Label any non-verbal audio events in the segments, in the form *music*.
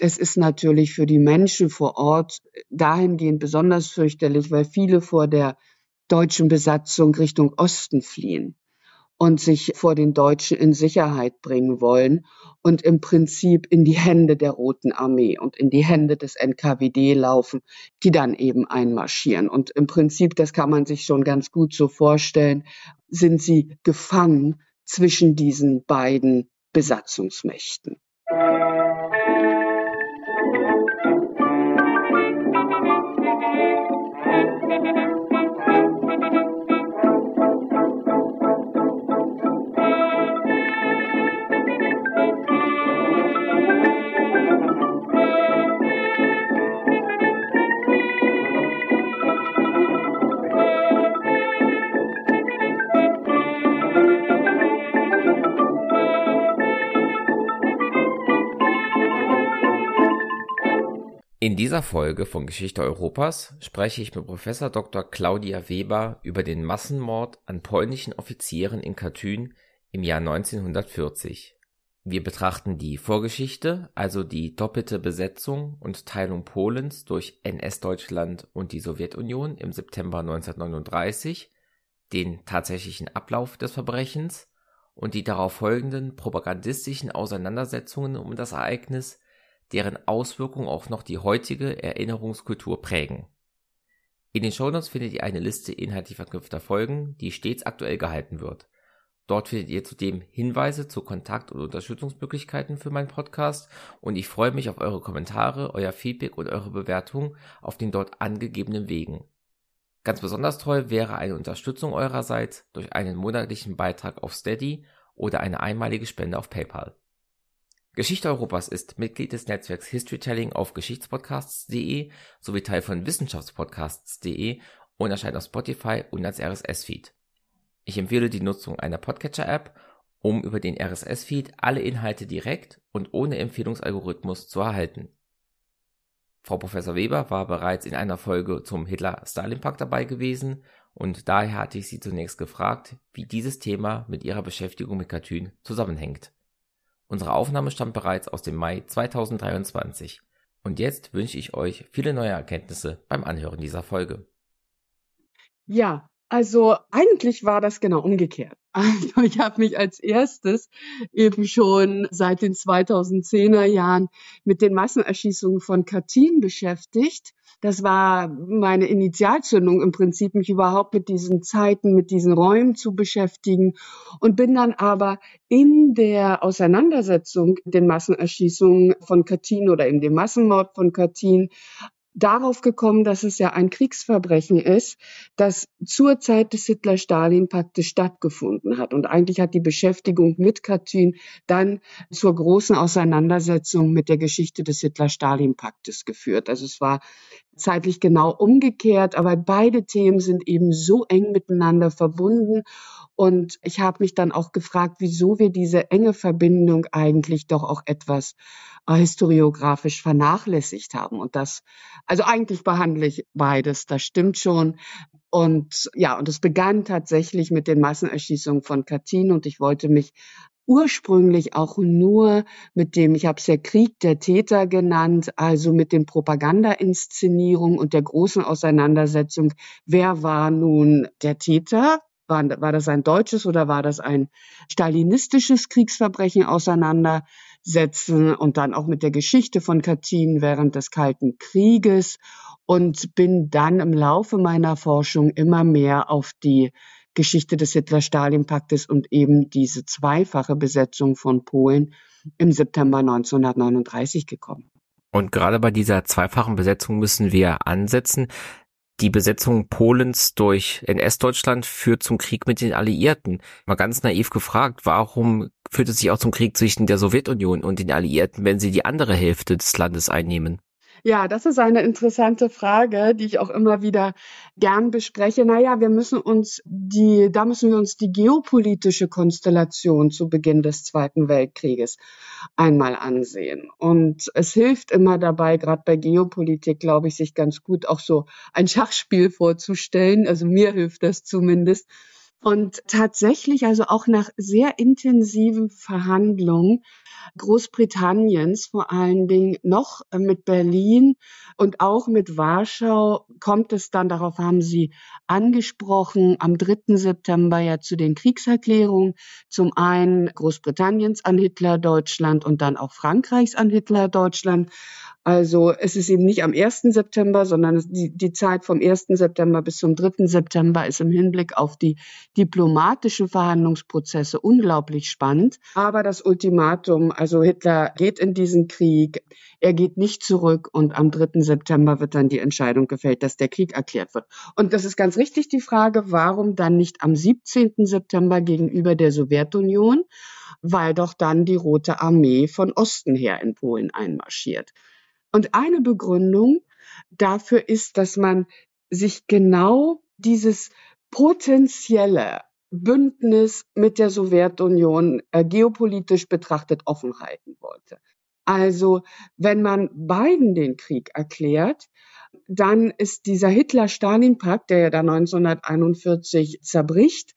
es ist natürlich für die Menschen vor Ort dahingehend besonders fürchterlich, weil viele vor der deutschen Besatzung Richtung Osten fliehen und sich vor den Deutschen in Sicherheit bringen wollen und im Prinzip in die Hände der Roten Armee und in die Hände des NKWD laufen, die dann eben einmarschieren. Und im Prinzip, das kann man sich schon ganz gut so vorstellen, sind sie gefangen zwischen diesen beiden Besatzungsmächten. In dieser Folge von Geschichte Europas spreche ich mit Professor Dr. Claudia Weber über den Massenmord an polnischen Offizieren in Katyn im Jahr 1940. Wir betrachten die Vorgeschichte, also die doppelte Besetzung und Teilung Polens durch NS-Deutschland und die Sowjetunion im September 1939, den tatsächlichen Ablauf des Verbrechens und die darauf folgenden propagandistischen Auseinandersetzungen um das Ereignis deren Auswirkungen auch noch die heutige Erinnerungskultur prägen. In den Shownotes findet ihr eine Liste inhaltlich verknüpfter Folgen, die stets aktuell gehalten wird. Dort findet ihr zudem Hinweise zu Kontakt- und Unterstützungsmöglichkeiten für meinen Podcast und ich freue mich auf eure Kommentare, euer Feedback und eure Bewertung auf den dort angegebenen Wegen. Ganz besonders toll wäre eine Unterstützung eurerseits durch einen monatlichen Beitrag auf Steady oder eine einmalige Spende auf PayPal. Geschichte Europas ist Mitglied des Netzwerks Historytelling auf Geschichtspodcasts.de sowie Teil von Wissenschaftspodcasts.de und erscheint auf Spotify und als RSS-Feed. Ich empfehle die Nutzung einer Podcatcher-App, um über den RSS-Feed alle Inhalte direkt und ohne Empfehlungsalgorithmus zu erhalten. Frau Professor Weber war bereits in einer Folge zum Hitler-Stalin-Pakt dabei gewesen und daher hatte ich sie zunächst gefragt, wie dieses Thema mit ihrer Beschäftigung mit Katyn zusammenhängt. Unsere Aufnahme stammt bereits aus dem Mai 2023. Und jetzt wünsche ich euch viele neue Erkenntnisse beim Anhören dieser Folge. Ja, also eigentlich war das genau umgekehrt. *laughs* Also ich habe mich als erstes eben schon seit den 2010er Jahren mit den Massenerschießungen von Katyn beschäftigt. Das war meine Initialzündung im Prinzip, mich überhaupt mit diesen Zeiten, mit diesen Räumen zu beschäftigen und bin dann aber in der Auseinandersetzung den Massenerschießungen von Katyn oder in dem Massenmord von Katyn darauf gekommen, dass es ja ein Kriegsverbrechen ist, das zur Zeit des Hitler-Stalin-Paktes stattgefunden hat. Und eigentlich hat die Beschäftigung mit Katyn dann zur großen Auseinandersetzung mit der Geschichte des Hitler-Stalin-Paktes geführt. Also es war zeitlich genau umgekehrt, aber beide Themen sind eben so eng miteinander verbunden. Und ich habe mich dann auch gefragt, wieso wir diese enge Verbindung eigentlich doch auch etwas äh, historiografisch vernachlässigt haben. Und das, also eigentlich behandle ich beides, das stimmt schon. Und ja, und es begann tatsächlich mit den Massenerschießungen von Katyn und ich wollte mich ursprünglich auch nur mit dem, ich habe es ja Krieg der Täter genannt, also mit den Propaganda-Inszenierungen und der großen Auseinandersetzung, wer war nun der Täter? War, war das ein deutsches oder war das ein stalinistisches Kriegsverbrechen auseinandersetzen und dann auch mit der Geschichte von Katyn während des Kalten Krieges und bin dann im Laufe meiner Forschung immer mehr auf die Geschichte des Hitler-Stalin-Paktes und eben diese zweifache Besetzung von Polen im September 1939 gekommen. Und gerade bei dieser zweifachen Besetzung müssen wir ansetzen. Die Besetzung Polens durch NS-Deutschland führt zum Krieg mit den Alliierten. Mal ganz naiv gefragt, warum führt es sich auch zum Krieg zwischen der Sowjetunion und den Alliierten, wenn sie die andere Hälfte des Landes einnehmen? Ja, das ist eine interessante Frage, die ich auch immer wieder gern bespreche. Naja, wir müssen uns die, da müssen wir uns die geopolitische Konstellation zu Beginn des Zweiten Weltkrieges einmal ansehen. Und es hilft immer dabei, gerade bei Geopolitik, glaube ich, sich ganz gut auch so ein Schachspiel vorzustellen. Also mir hilft das zumindest Und tatsächlich, also auch nach sehr intensiven Verhandlungen Großbritanniens, vor allen Dingen noch mit Berlin und auch mit Warschau, kommt es dann, darauf haben Sie angesprochen, am 3. September ja zu den Kriegserklärungen. Zum einen Großbritanniens an Hitler-Deutschland und dann auch Frankreichs an Hitler-Deutschland. Also es ist eben nicht am 1. September, sondern die, die Zeit vom 1. September bis zum 3. September ist im Hinblick auf die diplomatischen Verhandlungsprozesse unglaublich spannend. Aber das Ultimatum, also Hitler geht in diesen Krieg, er geht nicht zurück und am 3. September wird dann die Entscheidung gefällt, dass der Krieg erklärt wird. Und das ist ganz richtig die Frage, warum dann nicht am 17. September gegenüber der Sowjetunion? Weil doch dann die Rote Armee von Osten her in Polen einmarschiert. Und eine Begründung dafür ist, dass man sich genau dieses potenzielle Bündnis mit der Sowjetunion äh, geopolitisch betrachtet offen halten wollte. Also wenn man beiden den Krieg erklärt, dann ist dieser Hitler-Stalin-Pakt, der ja dann 1941 zerbricht,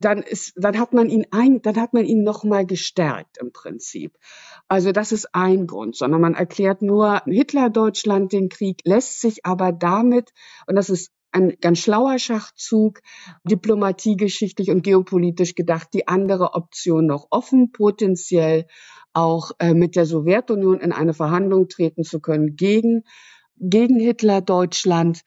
dann ist, dann hat man ihn ein, dann hat man ihn noch mal gestärkt im Prinzip. Also das ist ein Grund, sondern man erklärt nur Hitler-Deutschland den Krieg, lässt sich aber damit, und das ist ein ganz schlauer Schachzug, diplomatiegeschichtlich und geopolitisch gedacht, die andere Option noch offen, potenziell auch äh, mit der Sowjetunion in eine Verhandlung treten zu können gegen, gegen Hitler-Deutschland.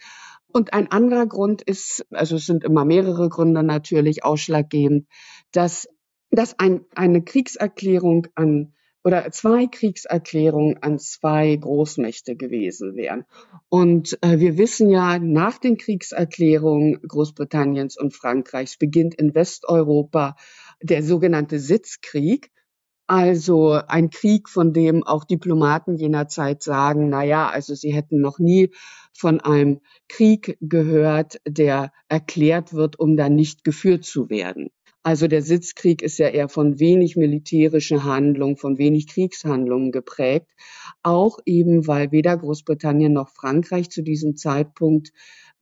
Und ein anderer Grund ist, also es sind immer mehrere Gründe natürlich ausschlaggebend, dass, dass ein, eine Kriegserklärung an oder zwei Kriegserklärungen an zwei Großmächte gewesen wären. Und äh, wir wissen ja, nach den Kriegserklärungen Großbritanniens und Frankreichs beginnt in Westeuropa der sogenannte Sitzkrieg. Also ein Krieg, von dem auch Diplomaten jener Zeit sagen, na ja, also sie hätten noch nie von einem Krieg gehört, der erklärt wird, um dann nicht geführt zu werden. Also der Sitzkrieg ist ja eher von wenig militärischen Handlungen, von wenig Kriegshandlungen geprägt. Auch eben, weil weder Großbritannien noch Frankreich zu diesem Zeitpunkt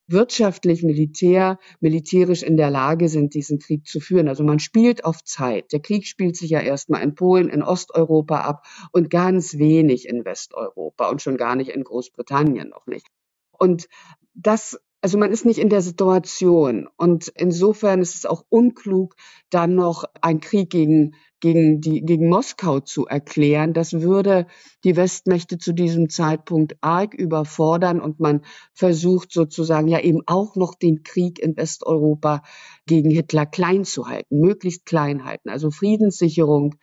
wirtschaftlich, militär, militärisch in der Lage sind, diesen Krieg zu führen. Also man spielt auf Zeit. Der Krieg spielt sich ja erstmal in Polen, in Osteuropa ab und ganz wenig in Westeuropa und schon gar nicht in Großbritannien noch nicht. Und das also man ist nicht in der Situation. Und insofern ist es auch unklug, dann noch einen Krieg gegen, gegen, die, gegen Moskau zu erklären. Das würde die Westmächte zu diesem Zeitpunkt arg überfordern und man versucht sozusagen ja eben auch noch den Krieg in Westeuropa gegen Hitler klein zu halten, möglichst klein halten. Also Friedenssicherung,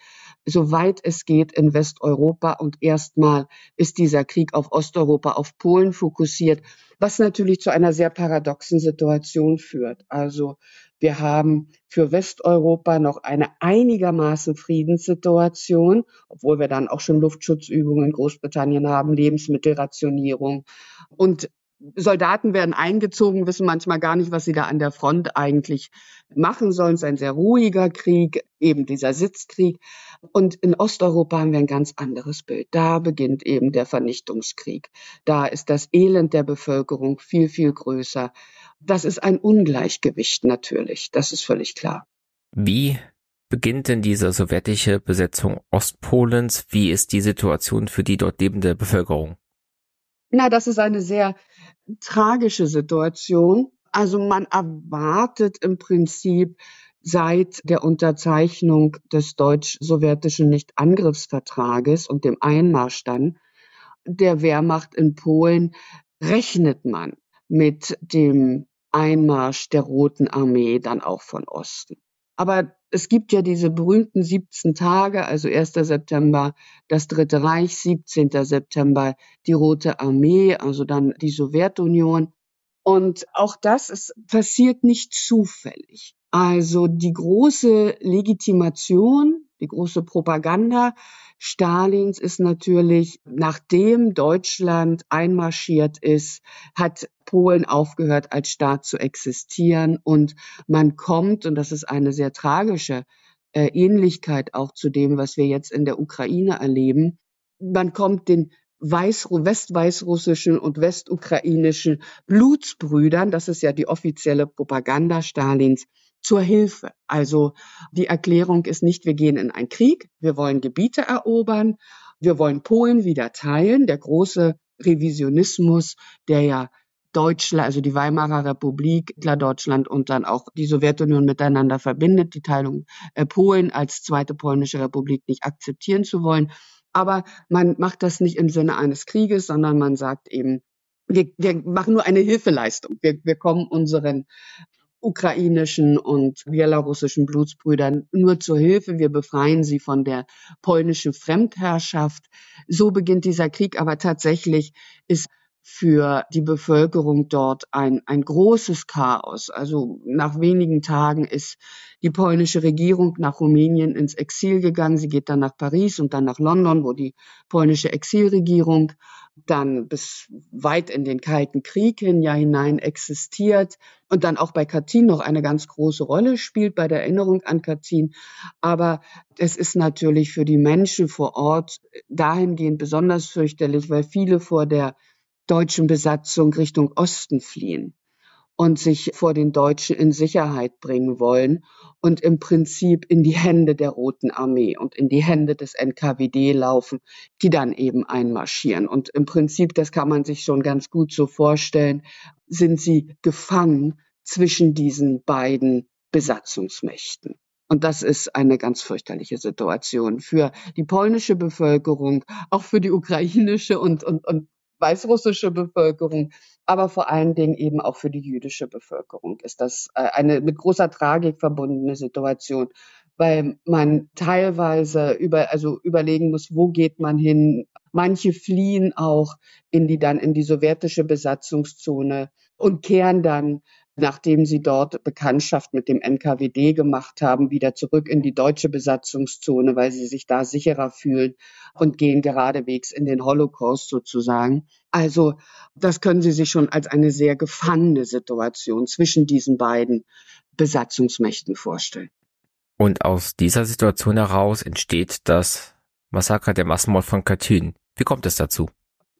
soweit es geht in Westeuropa und erstmal ist dieser Krieg auf Osteuropa, auf Polen fokussiert was natürlich zu einer sehr paradoxen Situation führt. Also wir haben für Westeuropa noch eine einigermaßen Friedenssituation, obwohl wir dann auch schon Luftschutzübungen in Großbritannien haben, Lebensmittelrationierung. Und Soldaten werden eingezogen, wissen manchmal gar nicht, was sie da an der Front eigentlich machen sollen. Es ist ein sehr ruhiger Krieg, eben dieser Sitzkrieg. Und in Osteuropa haben wir ein ganz anderes Bild. Da beginnt eben der Vernichtungskrieg. Da ist das Elend der Bevölkerung viel, viel größer. Das ist ein Ungleichgewicht natürlich. Das ist völlig klar. Wie beginnt denn diese sowjetische Besetzung Ostpolens? Wie ist die Situation für die dort lebende Bevölkerung? Na, das ist eine sehr tragische Situation. Also man erwartet im Prinzip seit der Unterzeichnung des deutsch-sowjetischen Nichtangriffsvertrages und dem Einmarsch dann der Wehrmacht in Polen rechnet man mit dem Einmarsch der Roten Armee dann auch von Osten. Aber es gibt ja diese berühmten 17 Tage, also 1. September das Dritte Reich, 17. September die Rote Armee, also dann die Sowjetunion. Und auch das ist, passiert nicht zufällig. Also die große Legitimation, die große Propaganda Stalins ist natürlich, nachdem Deutschland einmarschiert ist, hat Polen aufgehört, als Staat zu existieren. Und man kommt, und das ist eine sehr tragische äh, Ähnlichkeit auch zu dem, was wir jetzt in der Ukraine erleben, man kommt den Weiß, westweißrussischen und westukrainischen Blutsbrüdern, das ist ja die offizielle Propaganda Stalins, zur Hilfe. Also die Erklärung ist nicht, wir gehen in einen Krieg, wir wollen Gebiete erobern, wir wollen Polen wieder teilen. Der große Revisionismus, der ja Deutschland, also die Weimarer Republik, Deutschland und dann auch die Sowjetunion miteinander verbindet, die Teilung äh, Polen als zweite polnische Republik nicht akzeptieren zu wollen. Aber man macht das nicht im Sinne eines Krieges, sondern man sagt eben, wir, wir machen nur eine Hilfeleistung. Wir, wir kommen unseren ukrainischen und belarussischen Blutsbrüdern nur zur Hilfe. Wir befreien sie von der polnischen Fremdherrschaft. So beginnt dieser Krieg, aber tatsächlich ist für die Bevölkerung dort ein, ein großes Chaos. Also nach wenigen Tagen ist die polnische Regierung nach Rumänien ins Exil gegangen. Sie geht dann nach Paris und dann nach London, wo die polnische Exilregierung dann bis weit in den Kalten Krieg hin ja hinein existiert und dann auch bei Katyn noch eine ganz große Rolle spielt bei der Erinnerung an Katyn. Aber es ist natürlich für die Menschen vor Ort dahingehend besonders fürchterlich, weil viele vor der deutschen Besatzung Richtung Osten fliehen und sich vor den Deutschen in Sicherheit bringen wollen und im Prinzip in die Hände der Roten Armee und in die Hände des NKWD laufen, die dann eben einmarschieren. Und im Prinzip, das kann man sich schon ganz gut so vorstellen, sind sie gefangen zwischen diesen beiden Besatzungsmächten. Und das ist eine ganz fürchterliche Situation für die polnische Bevölkerung, auch für die ukrainische und, und, und weißrussische Bevölkerung, aber vor allen Dingen eben auch für die jüdische Bevölkerung ist das äh, eine mit großer Tragik verbundene Situation, weil man teilweise über, also überlegen muss, wo geht man hin. Manche fliehen auch in die dann in die sowjetische Besatzungszone und kehren dann nachdem sie dort Bekanntschaft mit dem NKWD gemacht haben, wieder zurück in die deutsche Besatzungszone, weil sie sich da sicherer fühlen und gehen geradewegs in den Holocaust sozusagen. Also das können Sie sich schon als eine sehr gefangene Situation zwischen diesen beiden Besatzungsmächten vorstellen. Und aus dieser Situation heraus entsteht das Massaker der Massenmord von Katyn. Wie kommt es dazu?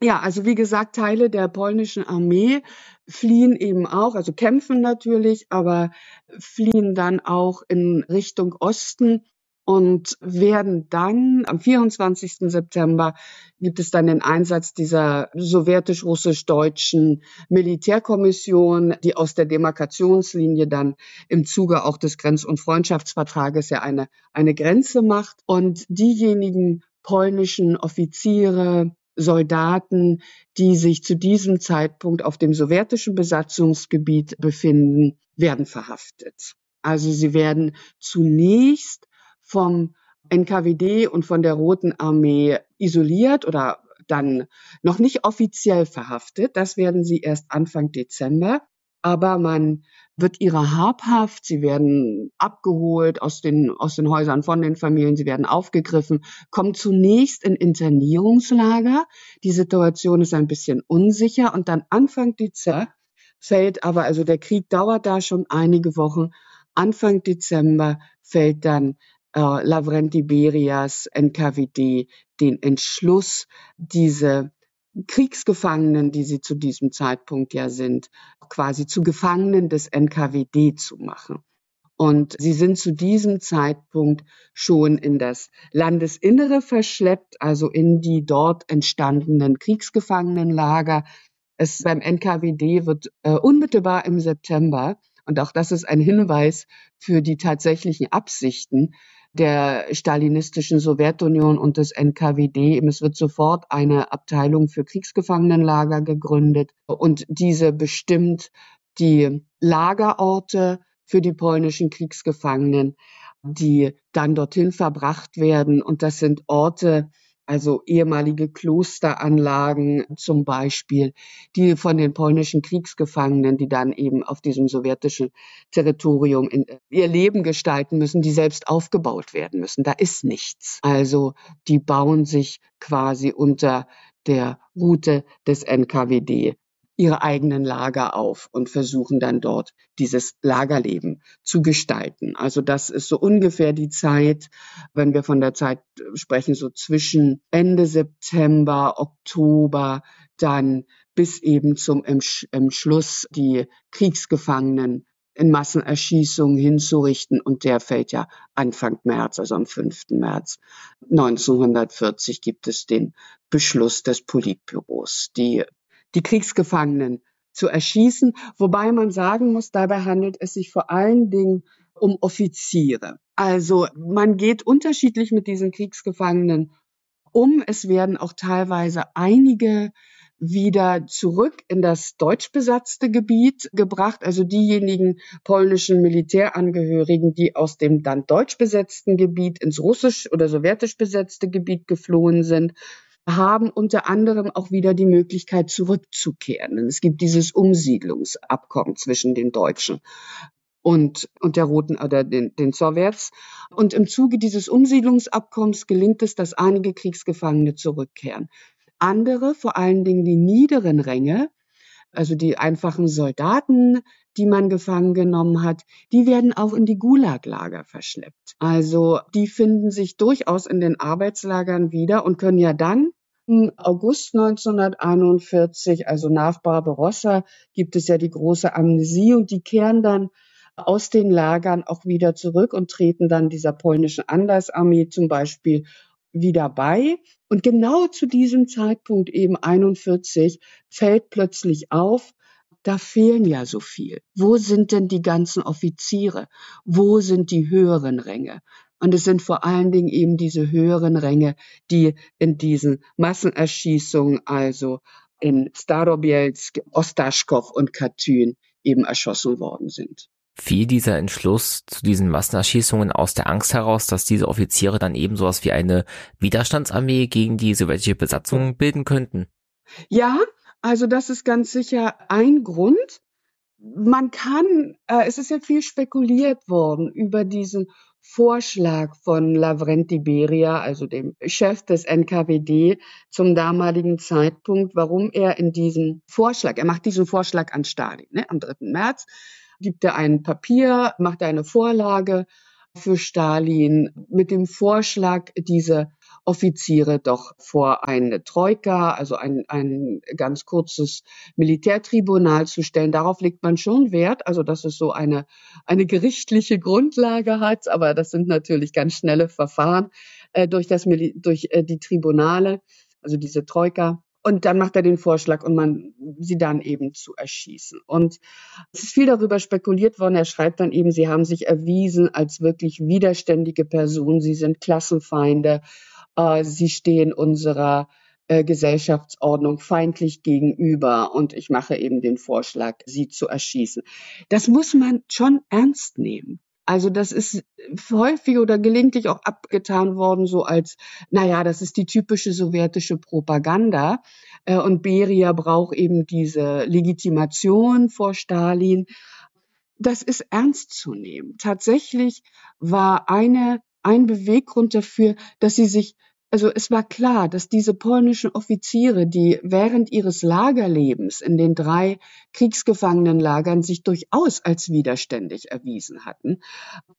Ja, also wie gesagt, Teile der polnischen Armee fliehen eben auch, also kämpfen natürlich, aber fliehen dann auch in Richtung Osten und werden dann am 24. September gibt es dann den Einsatz dieser sowjetisch-russisch-deutschen Militärkommission, die aus der Demarkationslinie dann im Zuge auch des Grenz- und Freundschaftsvertrages ja eine, eine Grenze macht. Und diejenigen polnischen Offiziere, Soldaten, die sich zu diesem Zeitpunkt auf dem sowjetischen Besatzungsgebiet befinden, werden verhaftet. Also sie werden zunächst vom NKWD und von der Roten Armee isoliert oder dann noch nicht offiziell verhaftet. Das werden sie erst Anfang Dezember. Aber man wird ihrer habhaft, sie werden abgeholt aus den, aus den Häusern von den Familien, sie werden aufgegriffen, kommen zunächst in Internierungslager. Die Situation ist ein bisschen unsicher. Und dann Anfang Dezember fällt aber, also der Krieg dauert da schon einige Wochen, Anfang Dezember fällt dann äh, Lavrenti Berias NKWD den Entschluss, diese Kriegsgefangenen, die sie zu diesem Zeitpunkt ja sind, quasi zu Gefangenen des NKWD zu machen. Und sie sind zu diesem Zeitpunkt schon in das Landesinnere verschleppt, also in die dort entstandenen Kriegsgefangenenlager. Es beim NKWD wird äh, unmittelbar im September, und auch das ist ein Hinweis für die tatsächlichen Absichten, der stalinistischen Sowjetunion und des NKWD. Es wird sofort eine Abteilung für Kriegsgefangenenlager gegründet und diese bestimmt die Lagerorte für die polnischen Kriegsgefangenen, die dann dorthin verbracht werden. Und das sind Orte, also ehemalige Klosteranlagen zum Beispiel, die von den polnischen Kriegsgefangenen, die dann eben auf diesem sowjetischen Territorium in, ihr Leben gestalten müssen, die selbst aufgebaut werden müssen. Da ist nichts. Also die bauen sich quasi unter der Route des NKWD ihre eigenen Lager auf und versuchen dann dort dieses Lagerleben zu gestalten. Also das ist so ungefähr die Zeit, wenn wir von der Zeit sprechen, so zwischen Ende September, Oktober, dann bis eben zum Entschluss, die Kriegsgefangenen in Massenerschießungen hinzurichten. Und der fällt ja Anfang März, also am 5. März 1940 gibt es den Beschluss des Politbüros, die, die Kriegsgefangenen zu erschießen. Wobei man sagen muss, dabei handelt es sich vor allen Dingen um Offiziere. Also man geht unterschiedlich mit diesen Kriegsgefangenen um. Es werden auch teilweise einige wieder zurück in das deutsch besatzte Gebiet gebracht, also diejenigen polnischen Militärangehörigen, die aus dem dann deutsch besetzten Gebiet ins russisch oder sowjetisch besetzte Gebiet geflohen sind, haben unter anderem auch wieder die Möglichkeit zurückzukehren. Es gibt dieses Umsiedlungsabkommen zwischen den Deutschen und, und der Roten oder den, den Sowjets. Und im Zuge dieses Umsiedlungsabkommens gelingt es, dass einige Kriegsgefangene zurückkehren. Andere, vor allen Dingen die niederen Ränge, also die einfachen Soldaten, die man gefangen genommen hat, die werden auch in die Gulaglager verschleppt. Also die finden sich durchaus in den Arbeitslagern wieder und können ja dann August 1941, also nach Barbarossa, gibt es ja die große Amnesie und die kehren dann aus den Lagern auch wieder zurück und treten dann dieser polnischen Anlassarmee zum Beispiel wieder bei. Und genau zu diesem Zeitpunkt eben 41 fällt plötzlich auf, da fehlen ja so viel. Wo sind denn die ganzen Offiziere? Wo sind die höheren Ränge? Und es sind vor allen Dingen eben diese höheren Ränge, die in diesen Massenerschießungen, also in Starobielsk, Ostaschkow und Katyn eben erschossen worden sind fiel dieser Entschluss zu diesen Massenerschießungen aus der Angst heraus, dass diese Offiziere dann eben sowas wie eine Widerstandsarmee gegen die sowjetische Besatzung bilden könnten? Ja, also das ist ganz sicher ein Grund. Man kann, äh, es ist ja viel spekuliert worden über diesen Vorschlag von Lavrenti Beria, also dem Chef des NKWD zum damaligen Zeitpunkt, warum er in diesem Vorschlag, er macht diesen Vorschlag an Stalin ne, am 3. März, gibt er ein Papier, macht eine Vorlage für Stalin mit dem Vorschlag, diese Offiziere doch vor eine Troika, also ein, ein ganz kurzes Militärtribunal zu stellen. Darauf legt man schon Wert, also dass es so eine, eine gerichtliche Grundlage hat, aber das sind natürlich ganz schnelle Verfahren äh, durch, das, durch äh, die Tribunale, also diese Troika. Und dann macht er den Vorschlag und man sie dann eben zu erschießen. Und es ist viel darüber spekuliert worden. Er schreibt dann eben, sie haben sich erwiesen als wirklich widerständige Personen. Sie sind Klassenfeinde. Äh, sie stehen unserer äh, Gesellschaftsordnung feindlich gegenüber. Und ich mache eben den Vorschlag, sie zu erschießen. Das muss man schon ernst nehmen. Also das ist häufig oder gelegentlich auch abgetan worden, so als, naja, das ist die typische sowjetische Propaganda. Äh, und Beria braucht eben diese Legitimation vor Stalin. Das ist ernst zu nehmen. Tatsächlich war eine, ein Beweggrund dafür, dass sie sich also es war klar, dass diese polnischen Offiziere, die während ihres Lagerlebens in den drei Kriegsgefangenenlagern sich durchaus als widerständig erwiesen hatten,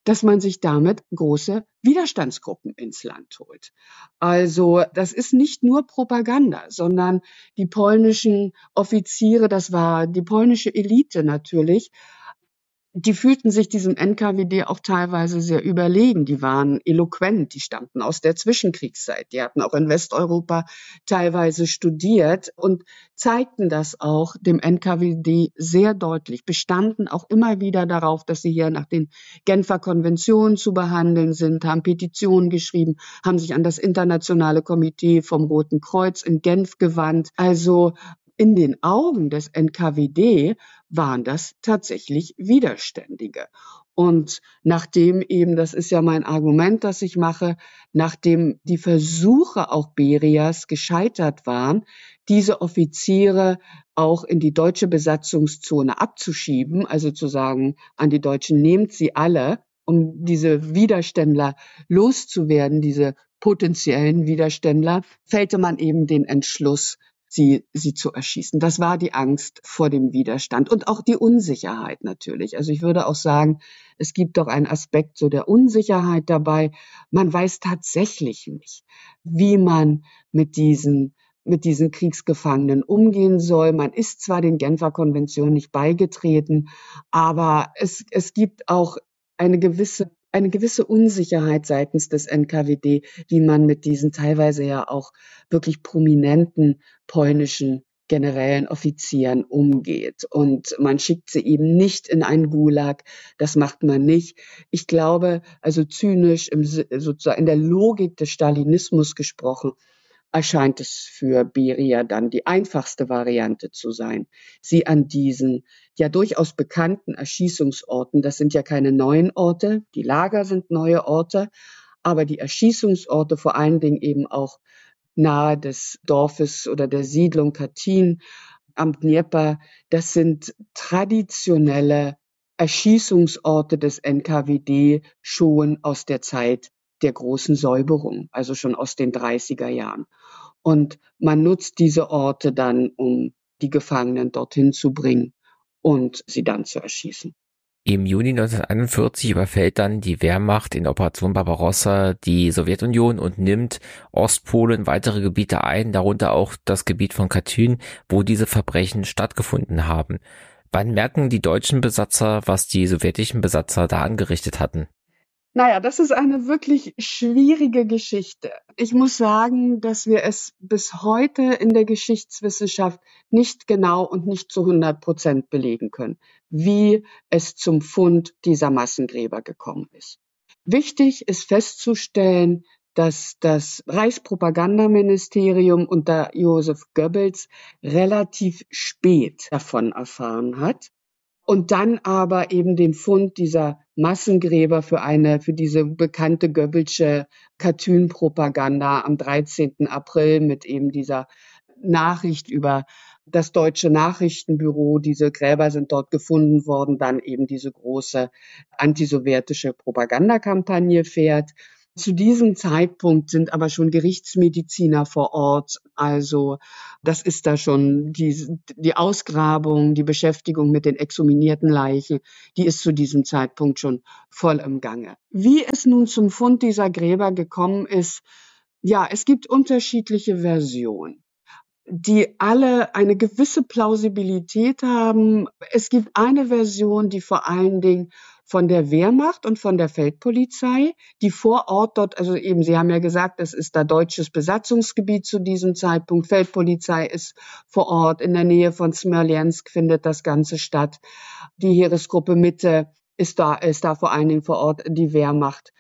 dass man sich damit große Widerstandsgruppen ins Land holt. Also das ist nicht nur Propaganda, sondern die polnischen Offiziere, das war die polnische Elite natürlich, die fühlten sich diesem NKWD auch teilweise sehr überlegen. Die waren eloquent, die stammten aus der Zwischenkriegszeit. Die hatten auch in Westeuropa teilweise studiert und zeigten das auch dem NKWD sehr deutlich, bestanden auch immer wieder darauf, dass sie hier nach den Genfer Konventionen zu behandeln sind, haben Petitionen geschrieben, haben sich an das internationale Komitee vom Roten Kreuz in Genf gewandt. Also in den Augen des NKWD waren das tatsächlich Widerständige. Und nachdem eben, das ist ja mein Argument, das ich mache, nachdem die Versuche auch Berias gescheitert waren, diese Offiziere auch in die deutsche Besatzungszone abzuschieben, also zu sagen, an die Deutschen nehmt sie alle, um diese Widerständler loszuwerden, diese potenziellen Widerständler, fällte man eben den Entschluss, sie, sie zu erschießen. Das war die Angst vor dem Widerstand und auch die Unsicherheit natürlich. Also ich würde auch sagen, es gibt doch einen Aspekt so der Unsicherheit dabei. Man weiß tatsächlich nicht, wie man mit diesen mit diesen Kriegsgefangenen umgehen soll. Man ist zwar den Genfer Konventionen nicht beigetreten, aber es, es gibt auch eine gewisse eine gewisse Unsicherheit seitens des NKWD, wie man mit diesen teilweise ja auch wirklich prominenten polnischen generellen Offizieren umgeht. Und man schickt sie eben nicht in einen Gulag. Das macht man nicht. Ich glaube, also zynisch im, sozusagen in der Logik des Stalinismus gesprochen, erscheint es für Beria dann die einfachste Variante zu sein, sie an diesen ja durchaus bekannten Erschießungsorten, das sind ja keine neuen Orte, die Lager sind neue Orte, aber die Erschießungsorte vor allen Dingen eben auch nahe des Dorfes oder der Siedlung Katyn am Dnieper, das sind traditionelle Erschießungsorte des NKWD schon aus der Zeit der großen Säuberung, also schon aus den 30er Jahren. Und man nutzt diese Orte dann, um die Gefangenen dorthin zu bringen und sie dann zu erschießen. Im Juni 1941 überfällt dann die Wehrmacht in Operation Barbarossa die Sowjetunion und nimmt Ostpolen weitere Gebiete ein, darunter auch das Gebiet von Katyn, wo diese Verbrechen stattgefunden haben. Wann merken die deutschen Besatzer, was die sowjetischen Besatzer da angerichtet hatten? Naja, das ist eine wirklich schwierige Geschichte. Ich muss sagen, dass wir es bis heute in der Geschichtswissenschaft nicht genau und nicht zu 100 Prozent belegen können, wie es zum Fund dieser Massengräber gekommen ist. Wichtig ist festzustellen, dass das Reichspropagandaministerium unter Josef Goebbels relativ spät davon erfahren hat und dann aber eben den Fund dieser Massengräber für eine, für diese bekannte Goebbelsche Cartoon-Propaganda am 13. April mit eben dieser Nachricht über das deutsche Nachrichtenbüro. Diese Gräber sind dort gefunden worden, dann eben diese große antisowjetische Propagandakampagne fährt. Zu diesem Zeitpunkt sind aber schon Gerichtsmediziner vor Ort. Also das ist da schon die, die Ausgrabung, die Beschäftigung mit den exhuminierten Leichen, die ist zu diesem Zeitpunkt schon voll im Gange. Wie es nun zum Fund dieser Gräber gekommen ist, ja, es gibt unterschiedliche Versionen die alle eine gewisse Plausibilität haben. Es gibt eine Version, die vor allen Dingen von der Wehrmacht und von der Feldpolizei, die vor Ort dort, also eben, Sie haben ja gesagt, es ist da deutsches Besatzungsgebiet zu diesem Zeitpunkt. Feldpolizei ist vor Ort, in der Nähe von Smirlensk findet das Ganze statt. Die Heeresgruppe Mitte ist da, ist da vor allen Dingen vor Ort die Wehrmacht.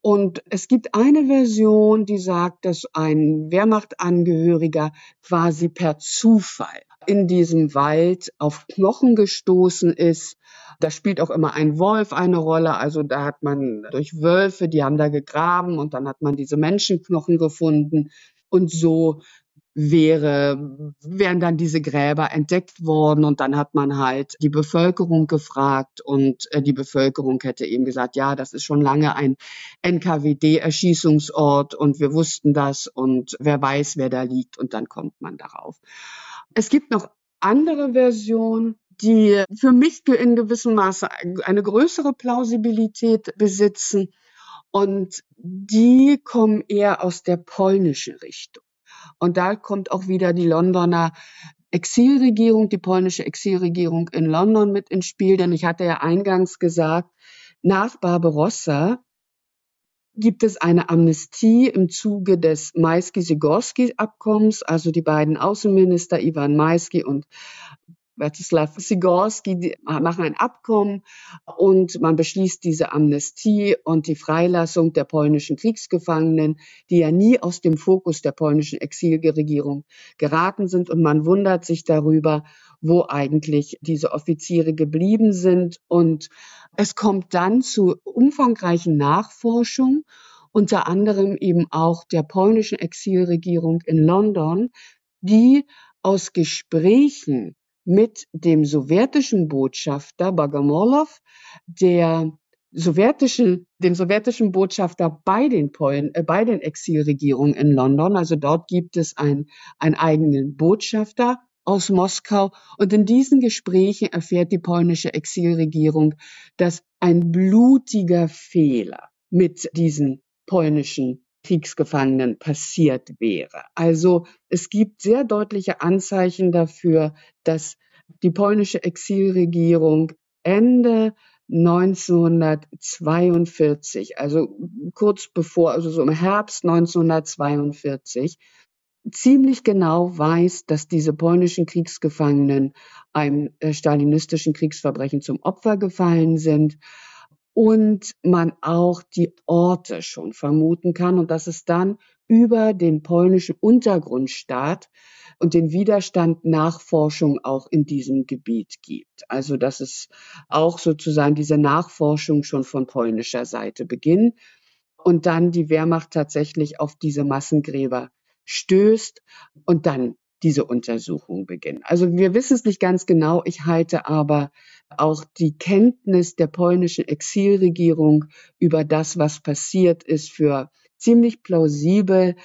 Und es gibt eine Version, die sagt, dass ein Wehrmachtangehöriger quasi per Zufall in diesem Wald auf Knochen gestoßen ist. Da spielt auch immer ein Wolf eine Rolle. Also da hat man durch Wölfe, die haben da gegraben und dann hat man diese Menschenknochen gefunden. Und so wäre, wären dann diese Gräber entdeckt worden und dann hat man halt die Bevölkerung gefragt und äh, die Bevölkerung hätte eben gesagt, ja, das ist schon lange ein NKWD-Erschießungsort und wir wussten das und wer weiß, wer da liegt und dann kommt man darauf. Es gibt noch andere Versionen, die für mich in gewissem Maße eine größere Plausibilität besitzen und die kommen eher aus der polnischen Richtung. Und da kommt auch wieder die Londoner Exilregierung, die polnische Exilregierung in London mit ins Spiel, denn ich hatte ja eingangs gesagt, nach Barbarossa gibt es eine Amnestie im Zuge des Maisky-Sigorski-Abkommens, also die beiden Außenminister Ivan Maisky und Władysław Sigorski die machen ein Abkommen und man beschließt diese Amnestie und die Freilassung der polnischen Kriegsgefangenen, die ja nie aus dem Fokus der polnischen Exilregierung geraten sind. Und man wundert sich darüber, wo eigentlich diese Offiziere geblieben sind. Und es kommt dann zu umfangreichen Nachforschungen, unter anderem eben auch der polnischen Exilregierung in London, die aus Gesprächen mit dem sowjetischen Botschafter Bogomolow, der sowjetischen, dem sowjetischen Botschafter bei den Polen, äh, bei den Exilregierungen in London. Also dort gibt es ein, einen eigenen Botschafter aus Moskau. Und in diesen Gesprächen erfährt die polnische Exilregierung, dass ein blutiger Fehler mit diesen polnischen Kriegsgefangenen passiert wäre. Also es gibt sehr deutliche Anzeichen dafür, dass die polnische Exilregierung Ende 1942, also kurz bevor, also so im Herbst 1942, ziemlich genau weiß, dass diese polnischen Kriegsgefangenen einem äh, stalinistischen Kriegsverbrechen zum Opfer gefallen sind und man auch die Orte schon vermuten kann und dass es dann über den polnischen Untergrundstaat und den Widerstand Nachforschung auch in diesem Gebiet gibt. Also dass es auch sozusagen diese Nachforschung schon von polnischer Seite beginnt und dann die Wehrmacht tatsächlich auf diese Massengräber stößt und dann diese Untersuchung beginnen. Also wir wissen es nicht ganz genau. Ich halte aber auch die Kenntnis der polnischen Exilregierung über das, was passiert ist, für ziemlich plausibel,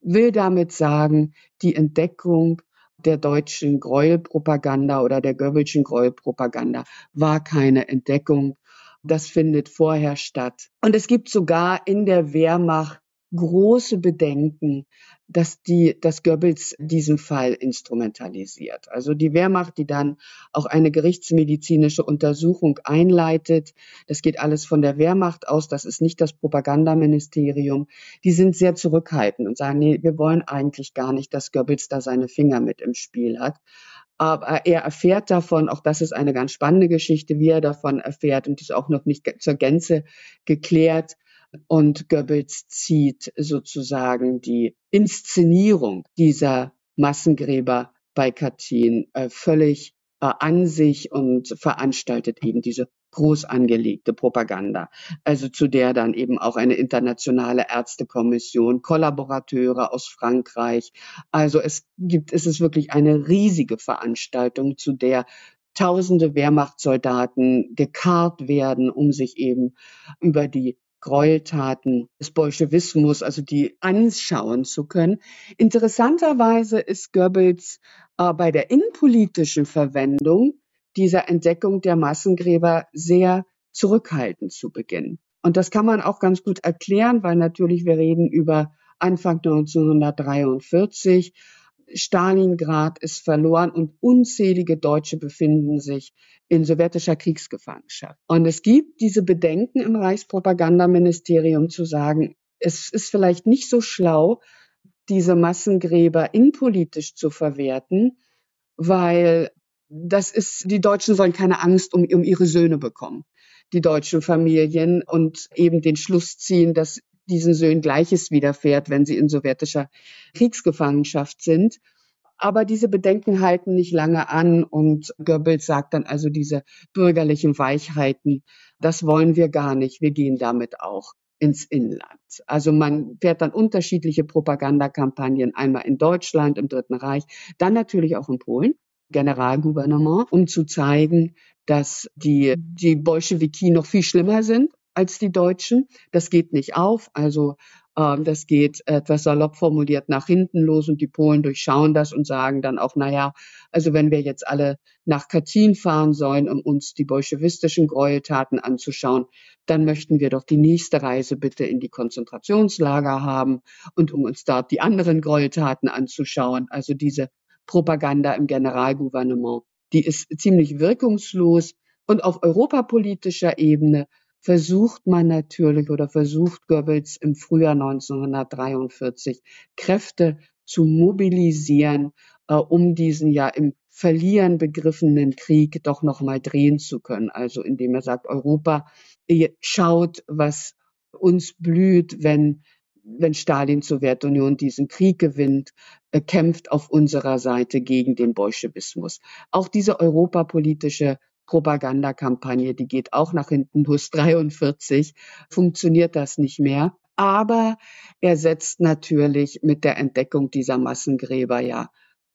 will damit sagen, die Entdeckung der deutschen Gräuelpropaganda oder der Goebbelschen Gräuelpropaganda war keine Entdeckung. Das findet vorher statt. Und es gibt sogar in der Wehrmacht große Bedenken, dass die, dass Goebbels diesen Fall instrumentalisiert. Also die Wehrmacht, die dann auch eine gerichtsmedizinische Untersuchung einleitet. Das geht alles von der Wehrmacht aus. Das ist nicht das Propagandaministerium. Die sind sehr zurückhaltend und sagen, nee, wir wollen eigentlich gar nicht, dass Goebbels da seine Finger mit im Spiel hat. Aber er erfährt davon, auch das ist eine ganz spannende Geschichte, wie er davon erfährt und ist auch noch nicht zur Gänze geklärt und Goebbels zieht sozusagen die Inszenierung dieser Massengräber bei Katyn äh, völlig äh, an sich und veranstaltet eben diese groß angelegte Propaganda, also zu der dann eben auch eine internationale Ärztekommission, Kollaborateure aus Frankreich. Also es gibt, es ist wirklich eine riesige Veranstaltung, zu der tausende Wehrmachtssoldaten gekarrt werden, um sich eben über die Gräueltaten des Bolschewismus, also die anschauen zu können. Interessanterweise ist Goebbels äh, bei der innenpolitischen Verwendung dieser Entdeckung der Massengräber sehr zurückhaltend zu Beginn. Und das kann man auch ganz gut erklären, weil natürlich wir reden über Anfang 1943 Stalingrad ist verloren und unzählige Deutsche befinden sich in sowjetischer Kriegsgefangenschaft. Und es gibt diese Bedenken im Reichspropagandaministerium zu sagen, es ist vielleicht nicht so schlau, diese Massengräber innenpolitisch zu verwerten, weil das ist, die Deutschen sollen keine Angst um, um ihre Söhne bekommen, die deutschen Familien und eben den Schluss ziehen, dass diesen Söhnen Gleiches widerfährt, wenn sie in sowjetischer Kriegsgefangenschaft sind. Aber diese Bedenken halten nicht lange an und Goebbels sagt dann also diese bürgerlichen Weichheiten, das wollen wir gar nicht, wir gehen damit auch ins Inland. Also man fährt dann unterschiedliche Propagandakampagnen, einmal in Deutschland, im Dritten Reich, dann natürlich auch in Polen, Generalgouvernement, um zu zeigen, dass die, die Bolschewiki noch viel schlimmer sind als die Deutschen. Das geht nicht auf. Also ähm, das geht etwas salopp formuliert nach hinten los und die Polen durchschauen das und sagen dann auch, naja, also wenn wir jetzt alle nach Katyn fahren sollen, um uns die bolschewistischen Gräueltaten anzuschauen, dann möchten wir doch die nächste Reise bitte in die Konzentrationslager haben und um uns dort die anderen Gräueltaten anzuschauen. Also diese Propaganda im Generalgouvernement, die ist ziemlich wirkungslos und auf europapolitischer Ebene versucht man natürlich oder versucht Goebbels im Frühjahr 1943 Kräfte zu mobilisieren, äh, um diesen ja im Verlieren begriffenen Krieg doch noch mal drehen zu können. Also indem er sagt, Europa schaut, was uns blüht, wenn wenn Stalin Sowjetunion diesen Krieg gewinnt, äh, kämpft auf unserer Seite gegen den Bolschewismus. Auch diese europapolitische Propagandakampagne, die geht auch nach hinten los. 43 funktioniert das nicht mehr. Aber er setzt natürlich mit der Entdeckung dieser Massengräber ja